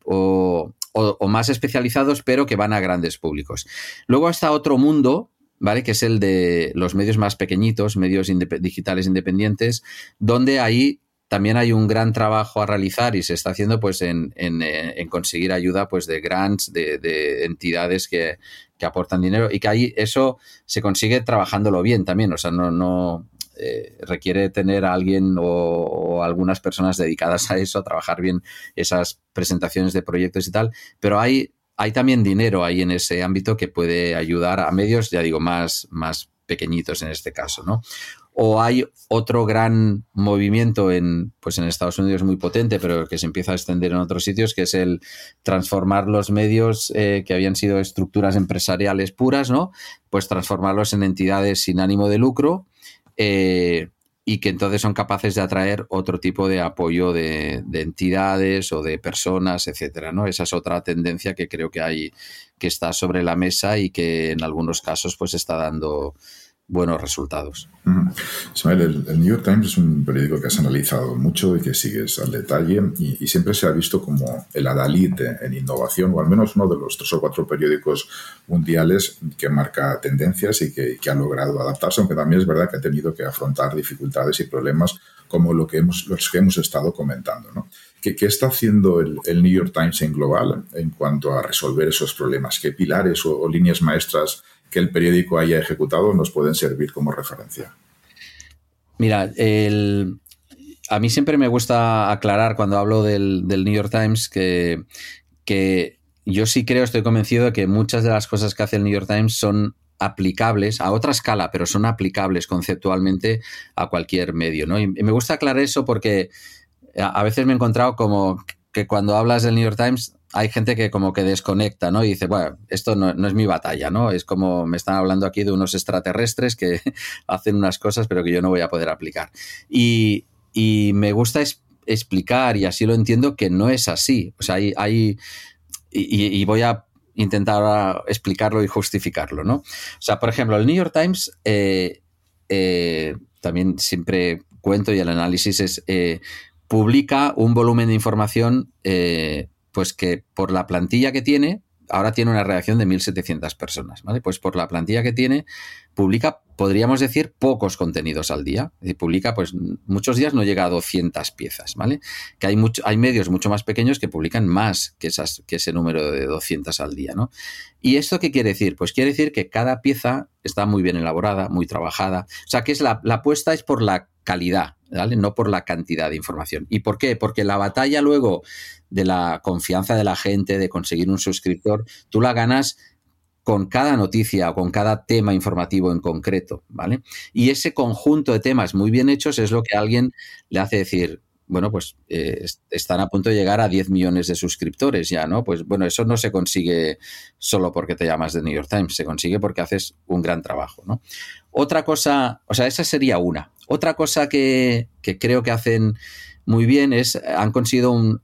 o, o, más especializados, pero que van a grandes públicos. Luego está otro mundo, ¿vale? Que es el de los medios más pequeñitos, medios digitales independientes, donde ahí también hay un gran trabajo a realizar y se está haciendo pues en, en, en conseguir ayuda pues de grants, de, de entidades que, que, aportan dinero y que ahí eso se consigue trabajándolo bien también, o sea, no, no eh, requiere tener a alguien o, o, algunas personas dedicadas a eso, a trabajar bien esas presentaciones de proyectos y tal, pero hay, hay también dinero ahí en ese ámbito que puede ayudar a medios, ya digo, más, más pequeñitos en este caso, ¿no? O hay otro gran movimiento en, pues en Estados Unidos muy potente, pero que se empieza a extender en otros sitios, que es el transformar los medios eh, que habían sido estructuras empresariales puras, ¿no? Pues transformarlos en entidades sin ánimo de lucro. Eh, y que entonces son capaces de atraer otro tipo de apoyo de, de, entidades o de personas, etcétera, ¿no? Esa es otra tendencia que creo que hay, que está sobre la mesa y que en algunos casos pues está dando buenos resultados. Ismael, el, New York Times es un periódico que has analizado mucho y que sigues al detalle y, siempre se ha visto como el adalid en innovación o al menos uno de los tres o cuatro periódicos mundiales que marca tendencias y que, ha logrado adaptarse, aunque también es verdad que ha tenido que afrontar dificultades y problemas como lo que hemos, los que hemos estado comentando. ¿Qué, ¿Qué, está haciendo el, New York Times en global en cuanto a resolver esos problemas? ¿Qué pilares o líneas maestras que el periódico haya ejecutado nos pueden servir como referencia? Mira, el, a mí siempre me gusta aclarar cuando hablo del, New York Times que, que, yo sí creo, estoy convencido de que muchas de las cosas que hace el New York Times son aplicables a otra escala, pero son aplicables conceptualmente a cualquier medio. ¿no? Y me gusta aclarar eso porque a veces me he encontrado como que cuando hablas del New York Times hay gente que como que desconecta, ¿no? Y dice, bueno, esto no, es mi batalla, ¿no? Es como me están hablando aquí de unos extraterrestres que hacen unas cosas pero que yo no voy a poder aplicar. Y, y me gusta es, explicar, y así lo entiendo, que no es así. O sea, hay... hay y, y, voy a intentar explicarlo y justificarlo, ¿no? O sea, por ejemplo, el New York Times eh, eh, también siempre cuento y el análisis es... Eh, publica un volumen de información eh, pues que por la plantilla que tiene, ahora tiene una redacción de 1.700 personas, ¿vale? Pues por la plantilla que tiene, publica, podríamos decir, pocos contenidos al día. Y publica, pues muchos días no llega a 200 piezas, ¿vale? Que hay, mucho, hay medios mucho más pequeños que publican más que, esas, que ese número de 200 al día, ¿no? ¿Y esto qué quiere decir? Pues quiere decir que cada pieza está muy bien elaborada, muy trabajada. O sea, que es la, la apuesta es por la calidad, ¿vale? No por la cantidad de información. ¿Y por qué? Porque la batalla luego de la confianza de la gente, de conseguir un suscriptor, tú la ganas con cada noticia o con cada tema informativo en concreto, ¿vale? Y ese conjunto de temas muy bien hechos es lo que a alguien le hace decir, bueno, pues eh, están a punto de llegar a 10 millones de suscriptores ya, ¿no? Pues bueno, eso no se consigue solo porque te llamas The New York Times, se consigue porque haces un gran trabajo, ¿no? Otra cosa, o sea, esa sería una. Otra cosa que, que creo que hacen muy bien es, han conseguido un,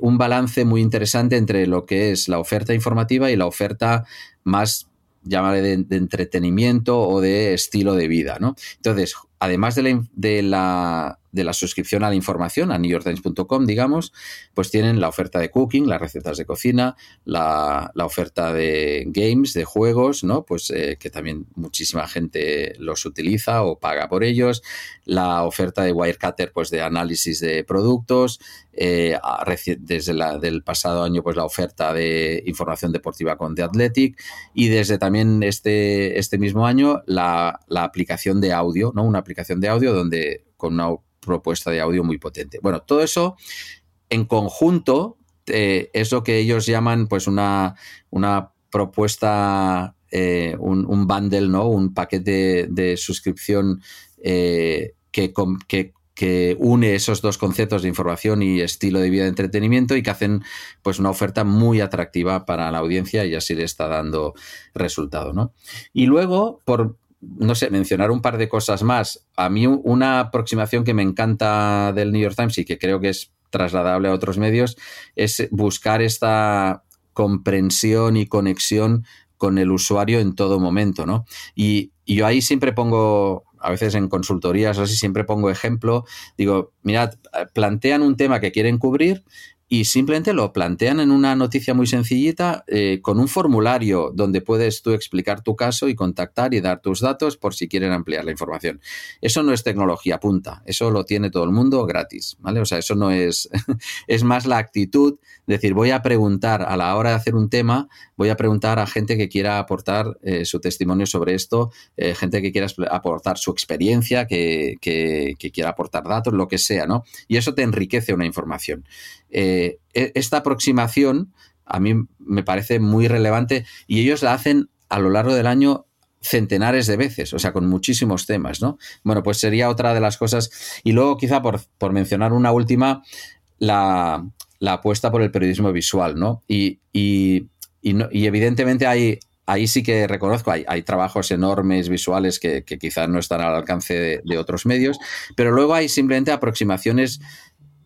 un balance muy interesante entre lo que es la oferta informativa y la oferta más llámale de, de, entretenimiento o de estilo de vida, ¿no? Entonces, además de la, de la, de la suscripción a la información, a newyorktimes.com, digamos, pues tienen la oferta de cooking, las recetas de cocina, la, la oferta de games, de juegos, ¿no? Pues eh, que también muchísima gente los utiliza o paga por ellos, la oferta de Wirecutter, pues de análisis de productos, eh, desde la, del pasado año, pues la oferta de información deportiva con The Athletic y desde también este, este mismo año la, la aplicación de audio, ¿no? Una aplicación de audio donde con una propuesta de audio muy potente. Bueno, todo eso en conjunto eh, es lo que ellos llaman pues una, una propuesta, eh, un, un, bundle, ¿no? Un paquete de, de suscripción eh, que, que, que, une esos dos conceptos de información y estilo de vida de entretenimiento y que hacen pues una oferta muy atractiva para la audiencia y así le está dando resultado, ¿no? Y luego, por no sé, mencionar un par de cosas más. A mí una aproximación que me encanta del New York Times y que creo que es trasladable a otros medios es buscar esta comprensión y conexión con el usuario en todo momento, ¿no? Y, y yo ahí siempre pongo, a veces en consultorías o así, siempre pongo ejemplo, digo, mirad, plantean un tema que quieren cubrir, y simplemente lo plantean en una noticia muy sencillita eh, con un formulario donde puedes tú explicar tu caso y contactar y dar tus datos por si quieren ampliar la información. Eso no es tecnología punta, eso lo tiene todo el mundo gratis, ¿vale? O sea, eso no es, es más la actitud de decir, voy a preguntar a la hora de hacer un tema, voy a preguntar a gente que quiera aportar eh, su testimonio sobre esto, eh, gente que quiera aportar su experiencia, que, que, que quiera aportar datos, lo que sea, ¿no? Y eso te enriquece una información. Eh, e, esta aproximación a mí me parece muy relevante y ellos la hacen a lo largo del año centenares de veces, o sea, con muchísimos temas, ¿no? Bueno, pues sería otra de las cosas. Y luego, quizá por, mencionar una última, la, apuesta por el periodismo visual, ¿no? Y, y, evidentemente hay, ahí sí que reconozco, hay, trabajos enormes visuales que, quizás no están al alcance de, otros medios, pero luego hay simplemente aproximaciones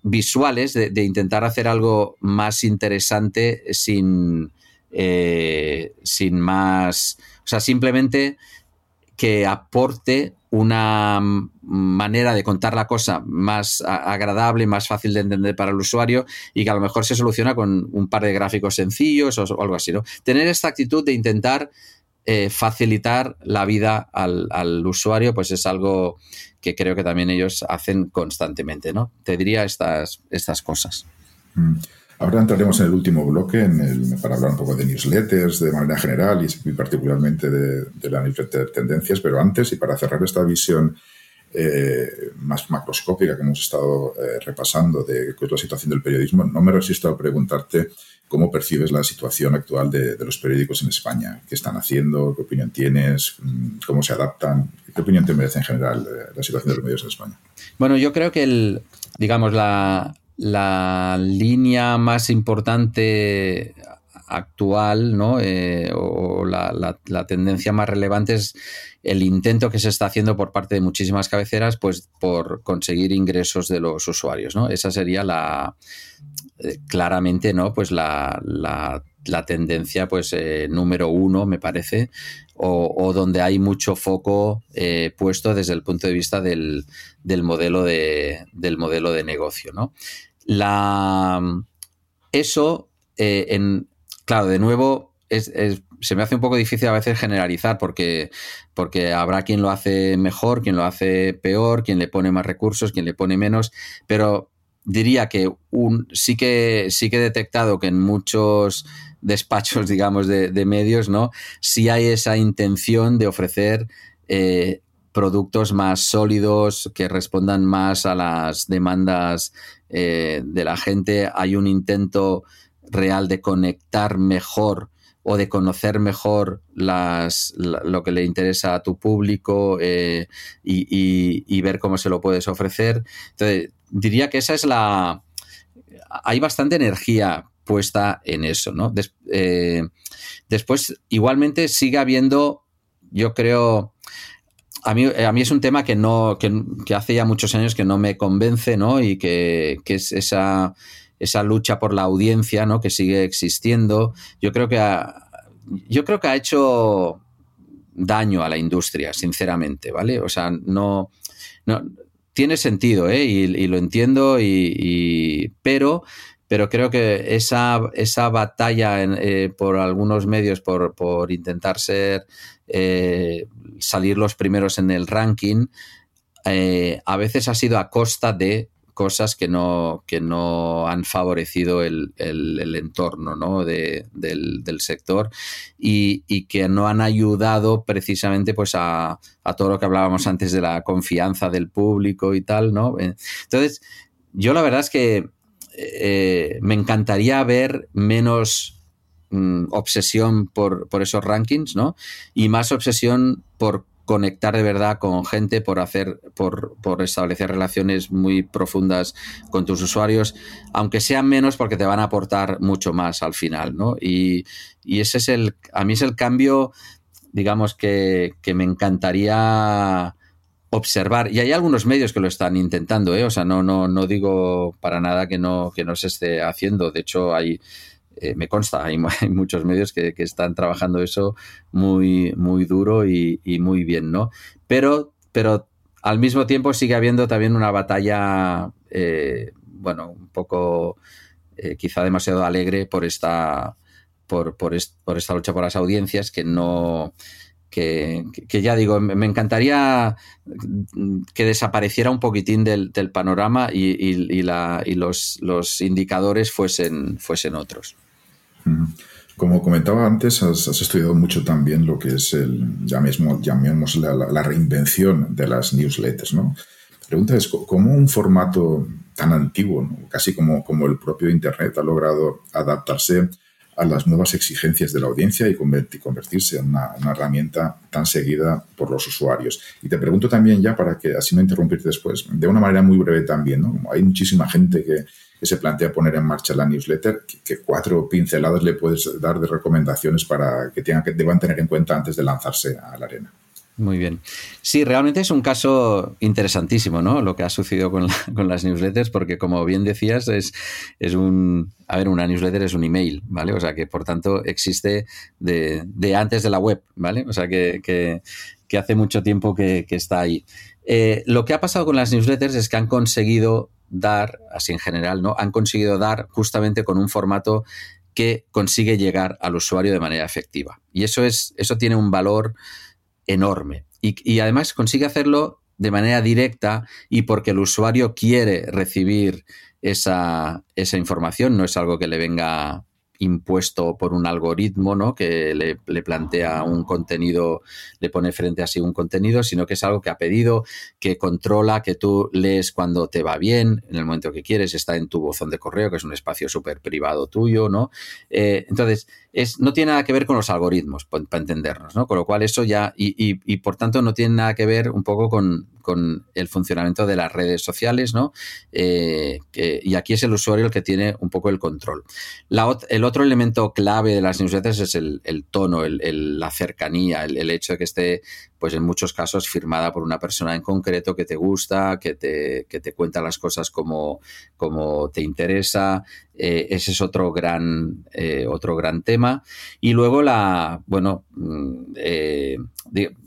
visuales de, intentar hacer algo más interesante sin, eh, sin más, o sea, simplemente que aporte una manera de contar la cosa más agradable, más fácil de entender para el usuario y que a lo mejor se soluciona con un par de gráficos sencillos o, algo así, ¿no? Tener esta actitud de intentar eh, facilitar la vida al, al, usuario, pues es algo que creo que también ellos hacen constantemente, ¿no? Te diría estas, estas cosas. Mm. Ahora entraremos en el último bloque para hablar un poco de newsletters de manera general y particularmente de, la newsletter Tendencias, pero antes y para cerrar esta visión eh, más macroscópica que hemos estado eh, repasando de la situación del periodismo, no me resisto a preguntarte ¿Cómo percibes la situación actual de, los periódicos en España? ¿Qué están haciendo? ¿Qué opinión tienes? Mm, ¿Cómo se adaptan? ¿Qué opinión te merece en general eh, la situación de los medios en España? Bueno, yo creo que el, digamos, la, línea más importante actual, ¿no? Eh, o la, la, tendencia más relevante es el intento que se está haciendo por parte de muchísimas cabeceras, pues por conseguir ingresos de los usuarios, ¿no? Esa sería la, eh, claramente, ¿no? Pues la, la, tendencia, pues, eh, número uno, me parece, o, donde hay mucho foco eh, puesto desde el punto de vista del, del, modelo, de, del modelo de negocio, ¿no? La, eso, en, claro, de nuevo, se me hace un poco difícil a veces generalizar porque, porque habrá quien lo hace mejor, quien lo hace peor, quien le pone más recursos, quien le pone menos, pero diría que un, sí que sí que he detectado que en muchos despachos, digamos, de, medios, ¿no? Sí hay esa intención de ofrecer eh, productos más sólidos, que respondan más a las demandas eh, de la gente. Hay un intento real de conectar mejor o de conocer mejor las, lo que le interesa a tu público eh, y, y, ver cómo se lo puedes ofrecer. Entonces, diría que esa es la... Hay bastante energía puesta en eso, ¿no? Eh, después, igualmente, sigue habiendo, yo creo, a mí, a mí es un tema que no, que, hace ya muchos años que no me convence, ¿no? Y que, es esa, esa lucha por la audiencia, ¿no? Que sigue existiendo. Yo creo que ha, yo creo que ha hecho daño a la industria, sinceramente, ¿vale? O sea, no, no tiene sentido, ¿eh? y, lo entiendo, y, pero, pero creo que esa, esa batalla eh, por algunos medios, por, por intentar ser, eh, salir los primeros en el ranking, eh, a veces ha sido a costa de cosas que no, que no han favorecido el, entorno ¿no? del, sector y, que no han ayudado precisamente pues a, todo lo que hablábamos antes de la confianza del público y tal, ¿no? Eh, entonces, yo la verdad es que eh, me encantaría ver menos mm, obsesión por, por, esos rankings, ¿no? Y más obsesión por conectar de verdad con gente, por hacer, por, por, establecer relaciones muy profundas con tus usuarios, aunque sean menos porque te van a aportar mucho más al final, ¿no? Y, y ese es el, a mí es el cambio, digamos, que, que, me encantaría observar. Y hay algunos medios que lo están intentando, ¿eh? O sea, no, no, no digo para nada que no, que no se esté haciendo. De hecho, hay eh, me consta, hay, muchos medios que, están trabajando eso muy, muy duro y, muy bien, ¿no? Pero, pero al mismo tiempo sigue habiendo también una batalla, eh, bueno, un poco eh, quizá demasiado alegre por esta, por, por, esta lucha por las audiencias que no... Que, ya digo, me encantaría que desapareciera un poquitín del, panorama y, la, y los, los, indicadores fuesen, fuesen otros. Como comentaba antes, has, estudiado mucho también lo que es el, ya mismo, llamemos la, la, reinvención de las newsletters, ¿no? La pregunta es, ¿cómo un formato tan antiguo, casi como, como el propio Internet, ha logrado adaptarse a las nuevas exigencias de la audiencia y convertirse en una, herramienta tan seguida por los usuarios. Y te pregunto también ya, para que así no interrumpirte después, de una manera muy breve también, ¿no? Hay muchísima gente que, se plantea poner en marcha la newsletter, que, cuatro pinceladas le puedes dar de recomendaciones para que, tengan, que deban tener en cuenta antes de lanzarse a la arena. Muy bien. Sí, realmente es un caso interesantísimo, ¿no? Lo que ha sucedido con, las newsletters, porque como bien decías, es, es un. A ver, una newsletter es un email, ¿vale? O sea que por tanto existe de, antes de la web, ¿vale? O sea que, hace mucho tiempo que, está ahí. Eh, lo que ha pasado con las newsletters es que han conseguido dar, así en general, ¿no? Han conseguido dar justamente con un formato que consigue llegar al usuario de manera efectiva. Y eso es, eso tiene un valor enorme. Y, además consigue hacerlo de manera directa y porque el usuario quiere recibir esa, esa información, no es algo que le venga impuesto por un algoritmo, ¿no? Que le, plantea un contenido, le pone frente a sí un contenido, sino que es algo que ha pedido, que controla, que tú lees cuando te va bien, en el momento que quieres, está en tu buzón de correo, que es un espacio súper privado tuyo, ¿no? Eh, entonces, es, no tiene nada que ver con los algoritmos, para entendernos, ¿no? Con lo cual eso ya, y, y, por tanto no tiene nada que ver un poco con, con el funcionamiento de las redes sociales, ¿no? Eh, y aquí es el usuario el que tiene un poco el control. La, el otro elemento clave de las newsletters es el, tono, el, la cercanía, el, hecho de que esté, pues en muchos casos, firmada por una persona en concreto que te gusta, que te, que te cuenta las cosas como, como te interesa. Eh, ese es otro gran, eh, otro gran tema. Y luego la, bueno, mm,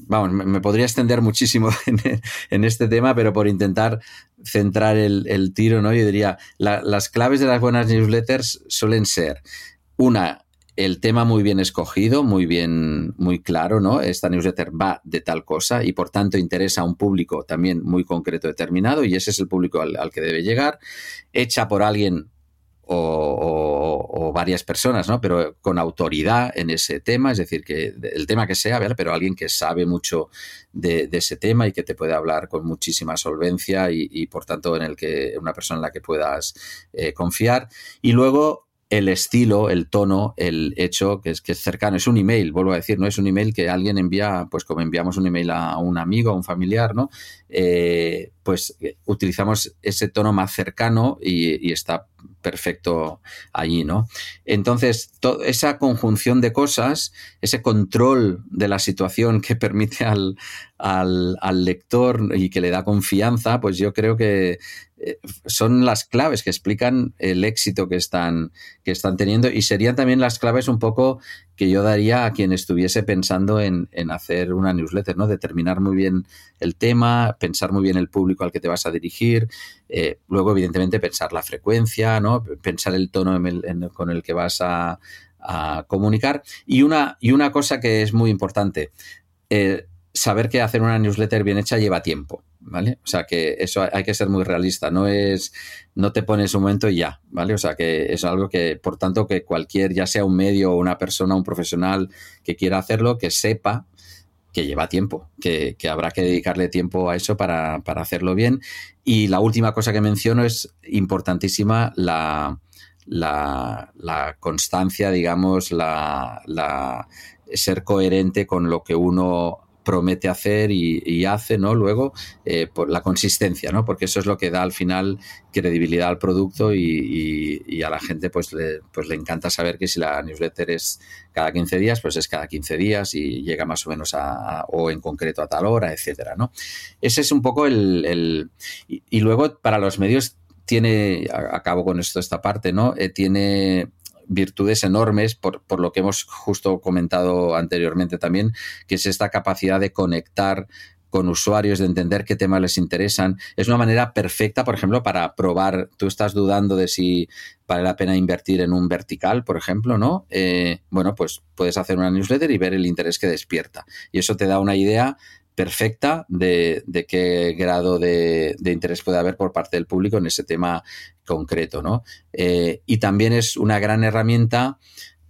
vamos, me, podría extender muchísimo en, este tema, pero por intentar centrar el, tiro, ¿no? Yo diría, las claves de las buenas newsletters suelen ser, una, el tema muy bien escogido, muy bien, muy claro, ¿no? Esta newsletter va de tal cosa y por tanto interesa a un público también muy concreto, determinado, y ese es el público al que debe llegar, hecha por alguien o, varias personas, ¿no? Pero con autoridad en ese tema, es decir, que el tema que sea, pero alguien que sabe mucho de, ese tema y que te puede hablar con muchísima solvencia y, por tanto en el que una persona en la que puedas eh, confiar. Y luego el estilo, el tono, el hecho que es, que es cercano. Es un email, vuelvo a decir, no es un email que alguien envía, pues como enviamos un email a un amigo, a un familiar, ¿no? Eh, pues eh, utilizamos ese tono más cercano y, está perfecto allí, ¿no? Entonces, esa conjunción de cosas, ese control de la situación que permite al, al, al lector y que le da confianza, pues yo creo que son las claves que explican el éxito que están, que están teniendo y serían también las claves un poco que yo daría a quien estuviese pensando en, hacer una newsletter, ¿no? Determinar muy bien el tema, pensar muy bien el público al que te vas a dirigir, eh, luego evidentemente pensar la frecuencia, ¿no? Pensar el tono con el que vas a, comunicar y una, y una cosa que es muy importante, eh, saber que hacer una newsletter bien hecha lleva tiempo. ¿vale? O sea que eso hay que ser muy realista, no es, no te pones un momento y ya, ¿vale? O sea que es algo que, por tanto, que cualquier, ya sea un medio o una persona, un profesional que quiera hacerlo, que sepa que lleva tiempo, que, habrá que dedicarle tiempo a eso para, hacerlo bien. Y la última cosa que menciono es importantísima la, la, la constancia, digamos, la, la, ser coherente con lo que uno promete hacer y, hace, ¿no? Luego, eh, por la consistencia, ¿no? Porque eso es lo que da al final credibilidad al producto y, a la gente pues le, pues le encanta saber que si la newsletter es cada 15 días, pues es cada 15 días y llega más o menos a, o en concreto a tal hora, etcétera, ¿no? Ese es un poco el... y, luego para los medios tiene, acabo con esto esta parte, ¿no? Eh, tiene virtudes enormes por, por, lo que hemos justo comentado anteriormente también, que es esta capacidad de conectar con usuarios, de entender qué temas les interesan. Es una manera perfecta, por ejemplo, para probar. Tú estás dudando de si vale la pena invertir en un vertical, por ejemplo, ¿no? Eh, bueno, pues puedes hacer una newsletter y ver el interés que despierta. Y eso te da una idea perfecta de, qué grado de, interés puede haber por parte del público en ese tema concreto, ¿no? Eh, y también es una gran herramienta,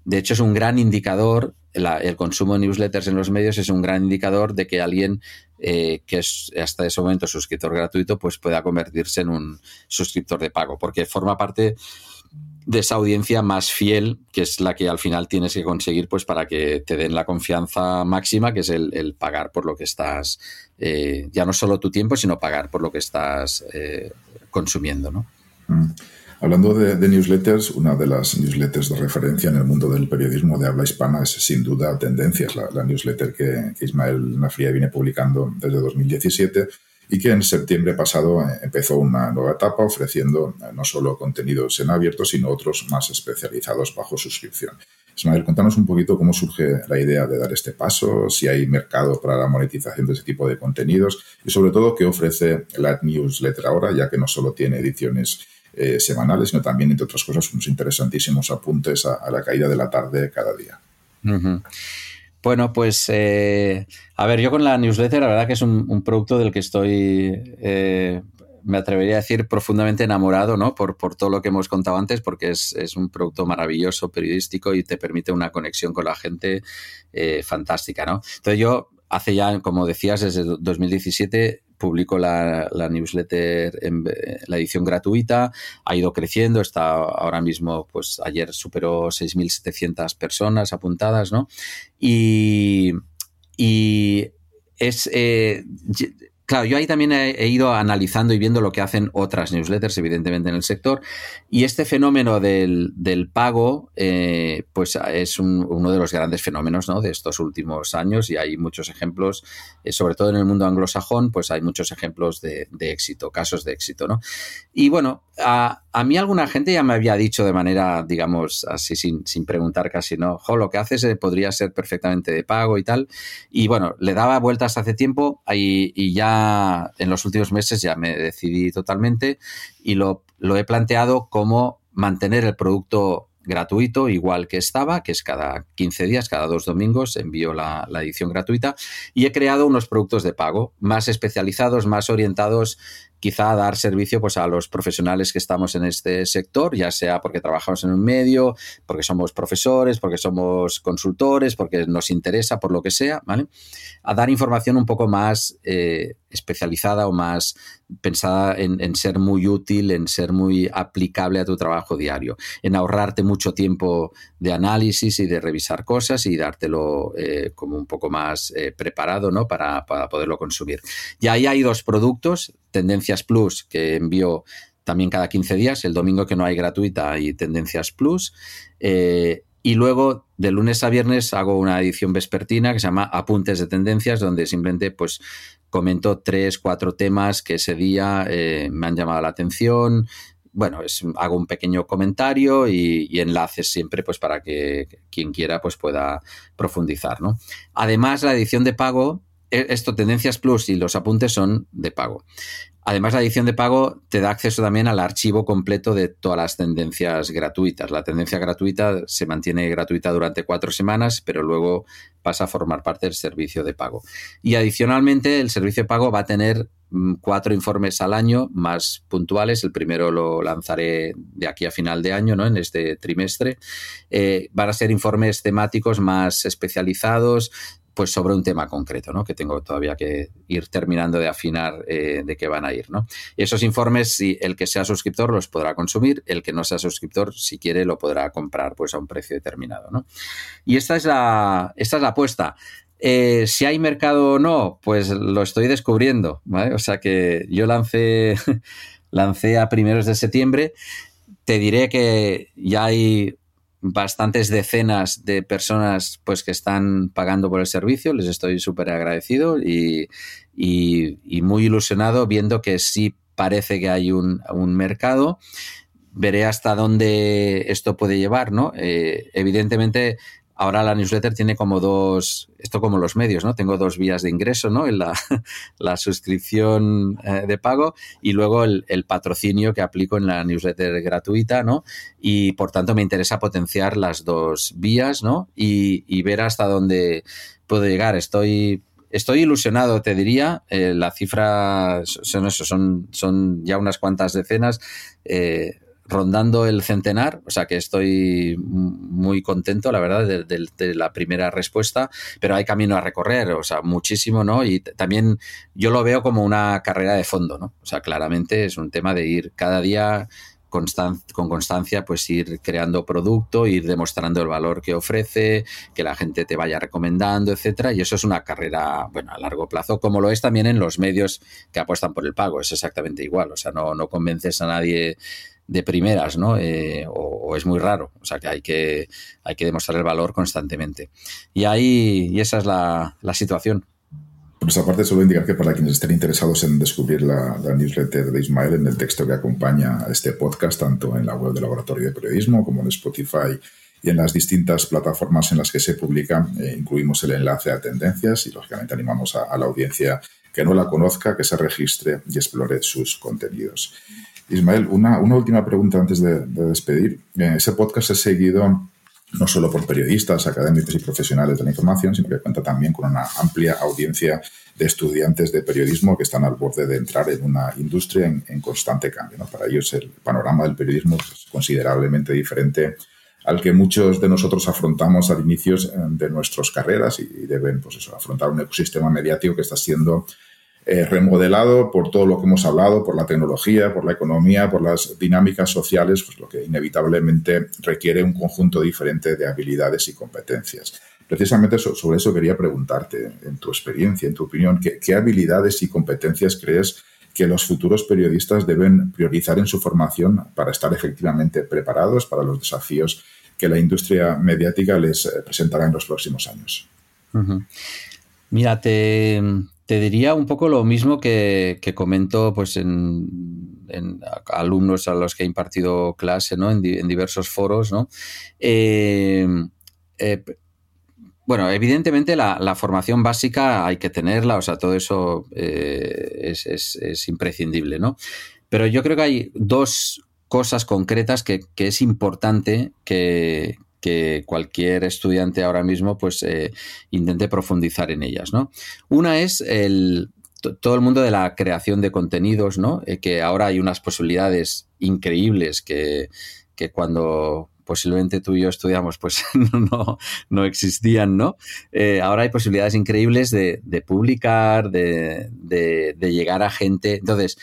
de hecho es un gran indicador el consumo de newsletters en los medios es un gran indicador de que alguien eh, que es hasta ese momento suscriptor gratuito, pues pueda convertirse en un suscriptor de pago, porque forma parte de esa audiencia más fiel, que es la que al final tienes que conseguir, pues para que te den la confianza máxima, que es el, pagar por lo que estás, eh, ya no solo tu tiempo, sino pagar por lo que estás eh, consumiendo, ¿no? Mm. Hablando de, newsletters, una de las newsletters de referencia en el mundo del periodismo de habla hispana es sin duda Tendencias, la, newsletter que, Ismael Nafría viene publicando desde 2017 y que en septiembre pasado eh, empezó una nueva etapa ofreciendo eh, no solo contenidos en abierto, sino otros más especializados bajo suscripción. Ismael, contanos un poquito cómo surge la idea de dar este paso, si hay mercado para la monetización de ese tipo de contenidos y sobre todo qué ofrece la newsletter ahora, ya que no solo tiene ediciones eh, semanales, sino también, entre otras cosas, unos interesantísimos apuntes a, la caída de la tarde cada día. Bueno, pues eh, a ver, yo con la newsletter, la verdad que es un, producto del que estoy, eh, me atrevería a decir, profundamente enamorado, ¿no? Por, por todo lo que hemos contado antes, porque es, es, un producto maravilloso, periodístico y te permite una conexión con la gente fantástica, ¿no? Entonces yo hace ya, como decías, desde 2017 publico la, newsletter en la edición gratuita, ha ido creciendo, está ahora mismo, pues ayer superó 6.700 personas apuntadas, ¿no? Y, y es... Eh, Claro, yo ahí también he, ido analizando y viendo lo que hacen otras newsletters, evidentemente, en el sector. Y este fenómeno del, pago, eh, pues es uno de los grandes fenómenos ¿no? de estos últimos años y hay muchos ejemplos, eh, sobre todo en el mundo anglosajón, pues hay muchos ejemplos de, éxito, casos de éxito. ¿no? Y bueno, a, mí alguna gente ya me había dicho de manera, digamos, así sin, sin preguntar casi, ¿no? Jo, lo que haces eh, podría ser perfectamente de pago y tal. Y bueno, le daba vueltas hace tiempo y ya en los últimos meses ya me decidí totalmente y lo, he planteado como mantener el producto gratuito igual que estaba, que es cada 15 días, cada dos domingos envío la, la, edición gratuita y he creado unos productos de pago más especializados, más orientados quizá dar servicio pues, a los profesionales que estamos en este sector, ya sea porque trabajamos en un medio, porque somos profesores, porque somos consultores, porque nos interesa, por lo que sea, ¿vale? A dar información un poco más eh, especializada o más pensada en, ser muy útil, en ser muy aplicable a tu trabajo diario, en ahorrarte mucho tiempo de análisis y de revisar cosas y dártelo eh, como un poco más eh, preparado ¿no? para, para poderlo consumir. Y ahí hay dos productos, Tendencias Plus, que envío también cada 15 días, el domingo que no hay gratuita hay Tendencias Plus. Eh, y luego, de lunes a viernes, hago una edición vespertina que se llama Apuntes de Tendencias, donde simplemente pues comento tres, cuatro temas que ese día eh, me han llamado la atención. Bueno, hago un pequeño comentario y, enlaces siempre pues para que quien quiera pues pueda profundizar. ¿no? Además, la edición de pago e, esto, Tendencias Plus y los apuntes son de pago. Además, la edición de pago te da acceso también al archivo completo de todas las tendencias gratuitas. La tendencia gratuita se mantiene gratuita durante cuatro semanas, pero luego pasa a formar parte del servicio de pago. Y adicionalmente, el servicio de pago va a tener mm, cuatro informes al año más puntuales. El primero lo lanzaré de aquí a final de año, ¿no? En este trimestre. Eh, van a ser informes temáticos más especializados pues sobre un tema concreto, ¿no? Que tengo todavía que ir terminando de afinar eh, de qué van a ir, ¿no? Y esos informes, si el que sea suscriptor los podrá consumir, el que no sea suscriptor, si quiere, lo podrá comprar pues a un precio determinado, ¿no? Y esta es la, esta es la apuesta. Eh, si hay mercado o no, pues lo estoy descubriendo, ¿vale? O sea que yo lancé, lancé a primeros de septiembre. Te diré que ya hay bastantes decenas de personas pues que están pagando por el servicio, les estoy súper agradecido y, muy ilusionado viendo que sí parece que hay un, mercado. Veré hasta dónde esto puede llevar, ¿no? Eh, evidentemente ahora la newsletter tiene como dos, esto como los medios, ¿no? Tengo dos vías de ingreso, ¿no? En la, la suscripción eh, de pago y luego el, patrocinio que aplico en la newsletter gratuita, ¿no? Y por tanto me interesa potenciar las dos vías, ¿no? Y, y ver hasta dónde puedo llegar. Estoy Estoy ilusionado, te diría. Eh, la cifra son eso, son, son ya unas cuantas decenas. Eh, rondando el centenar, o sea que estoy muy contento, la verdad, de, la primera respuesta, pero hay camino a recorrer, o sea, muchísimo, ¿no? Y también yo lo veo como una carrera de fondo, ¿no? O sea, claramente es un tema de ir cada día con constancia, pues ir creando producto, ir demostrando el valor que ofrece, que la gente te vaya recomendando, etcétera. Y eso es una carrera, bueno, a largo plazo, como lo es también en los medios que apuestan por el pago. Es exactamente igual. O sea, no convences a nadie de primeras, ¿no? Eh, o, es muy raro. O sea que hay que, hay que demostrar el valor constantemente. Y ahí, y esa es la, la situación. Por esa parte, solo indicar que para quienes estén interesados en descubrir la, la, newsletter de Ismael, en el texto que acompaña a este podcast, tanto en la web del Laboratorio de Periodismo como en Spotify y en las distintas plataformas en las que se publica, eh, incluimos el enlace a tendencias y, lógicamente, animamos a, la audiencia que no la conozca, que se registre y explore sus contenidos. Ismael, una, una última pregunta antes de, despedir. Eh, ese podcast es seguido no solo por periodistas, académicos y profesionales de la información, sino que cuenta también con una amplia audiencia de estudiantes de periodismo que están al borde de entrar en una industria en, constante cambio. Para ellos el panorama del periodismo es considerablemente diferente al que muchos de nosotros afrontamos al inicio eh, de nuestras carreras y deben pues eso, afrontar un ecosistema mediático que está siendo eh, remodelado por todo lo que hemos hablado, por la tecnología, por la economía, por las dinámicas sociales, pues lo que inevitablemente requiere un conjunto diferente de habilidades y competencias. Precisamente sobre eso quería preguntarte, en tu experiencia, en tu opinión, ¿qué, habilidades y competencias crees que los futuros periodistas deben priorizar en su formación para estar efectivamente preparados para los desafíos que la industria mediática les eh, presentará en los próximos años? Mira, te, diría un poco lo mismo que, comento pues en, alumnos a los que he impartido clase ¿no? en, diversos foros. ¿no? Eh, eh, bueno, evidentemente la, formación básica hay que tenerla, o sea, todo eso eh, es, imprescindible, ¿no? Pero yo creo que hay dos cosas concretas que es importante que, que cualquier estudiante ahora mismo pues eh, intente profundizar en ellas, ¿no? Una es el, todo el mundo de la creación de contenidos, ¿no? Eh, que ahora hay unas posibilidades increíbles que, cuando posiblemente tú y yo estudiamos, pues no, no existían, ¿no? Eh, ahora hay posibilidades increíbles de, publicar, de, de, llegar a gente. Entonces,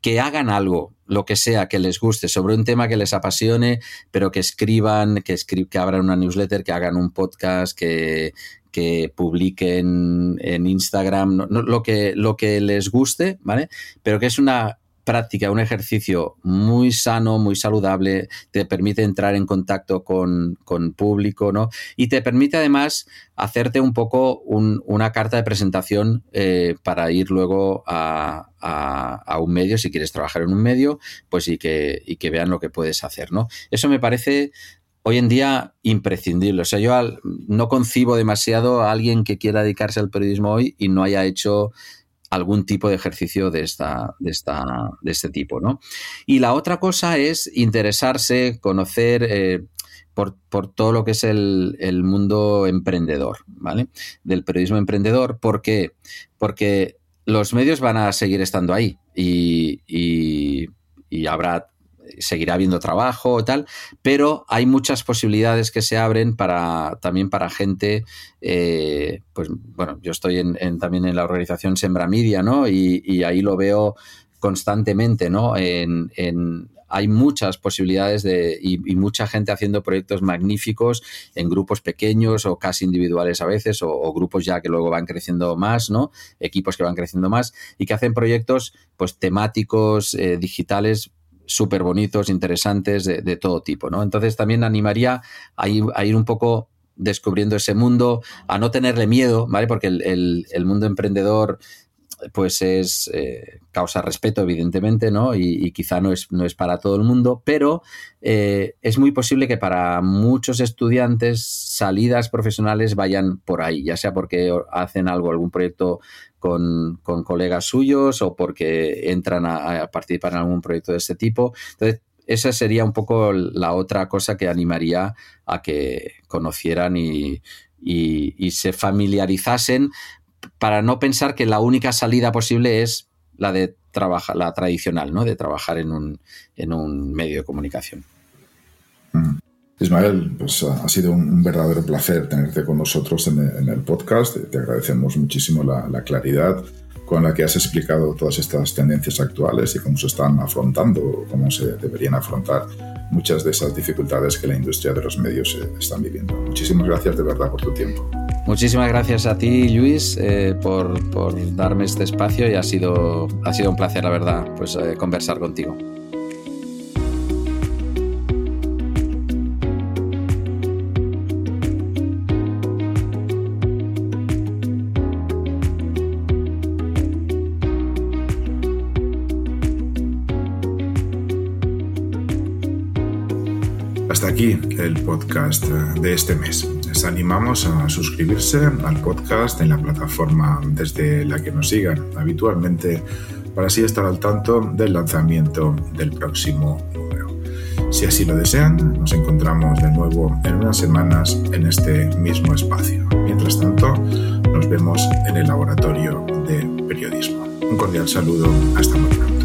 que hagan algo, lo que sea que les guste, sobre un tema que les apasione, pero que escriban, que, que abran una newsletter, que hagan un podcast, que, que publiquen en Instagram, lo, que, lo que les guste, ¿vale? Pero que es una práctica, un ejercicio muy sano, muy saludable, te permite entrar en contacto con, con público, ¿no? Y te permite además hacerte un poco una carta de presentación eh, para ir luego a, un medio, si quieres trabajar en un medio, pues y que, y que vean lo que puedes hacer, ¿no? Eso me parece hoy en día imprescindible. O sea, yo no concibo demasiado a alguien que quiera dedicarse al periodismo hoy y no haya hecho algún tipo de ejercicio de, esta, de, esta, de este tipo. ¿no? Y la otra cosa es interesarse, conocer eh, por, todo lo que es el, mundo emprendedor, ¿vale? Del periodismo emprendedor. ¿Por qué? Porque los medios van a seguir estando ahí y, y habrá seguirá habiendo trabajo tal, pero hay muchas posibilidades que se abren para también para gente, eh, pues bueno, yo estoy en, también en la organización Sembra Media, ¿no? Y, ahí lo veo constantemente, ¿no? En, hay muchas posibilidades de, y, mucha gente haciendo proyectos magníficos en grupos pequeños o casi individuales a veces, o, grupos ya que luego van creciendo más, ¿no? Equipos que van creciendo más y que hacen proyectos pues temáticos, eh, digitales súper bonitos, interesantes, de, todo tipo, ¿no? Entonces también animaría a ir, un poco descubriendo ese mundo, a no tenerle miedo, ¿vale? Porque el, mundo emprendedor pues es eh, causa respeto, evidentemente, ¿no? Y, quizá no es, no es para todo el mundo, pero eh, es muy posible que para muchos estudiantes salidas profesionales vayan por ahí, ya sea porque hacen algo, algún proyecto con, colegas suyos o porque entran a, participar en algún proyecto de este tipo. Entonces, esa sería un poco la otra cosa que animaría a que conocieran y, y, se familiarizasen para no pensar que la única salida posible es la de trabajar, la tradicional, ¿no? De trabajar en un, en un medio de comunicación. Mm. Ismael, pues ha sido un verdadero placer tenerte con nosotros en el, podcast. Te agradecemos muchísimo la, la, claridad con la que has explicado todas estas tendencias actuales y cómo se están afrontando, cómo se deberían afrontar muchas de esas dificultades que la industria de los medios eh, están viviendo. Muchísimas gracias de verdad por tu tiempo. Muchísimas gracias a ti, Luis, eh, por, darme este espacio y ha sido, ha sido un placer, la verdad, pues, eh, conversar contigo. Aquí el podcast de este mes. Les animamos a suscribirse al podcast en la plataforma desde la que nos sigan habitualmente para así estar al tanto del lanzamiento del próximo número. Si así lo desean, nos encontramos de nuevo en unas semanas en este mismo espacio. Mientras tanto, nos vemos en el laboratorio de periodismo. Un cordial saludo, hasta pronto.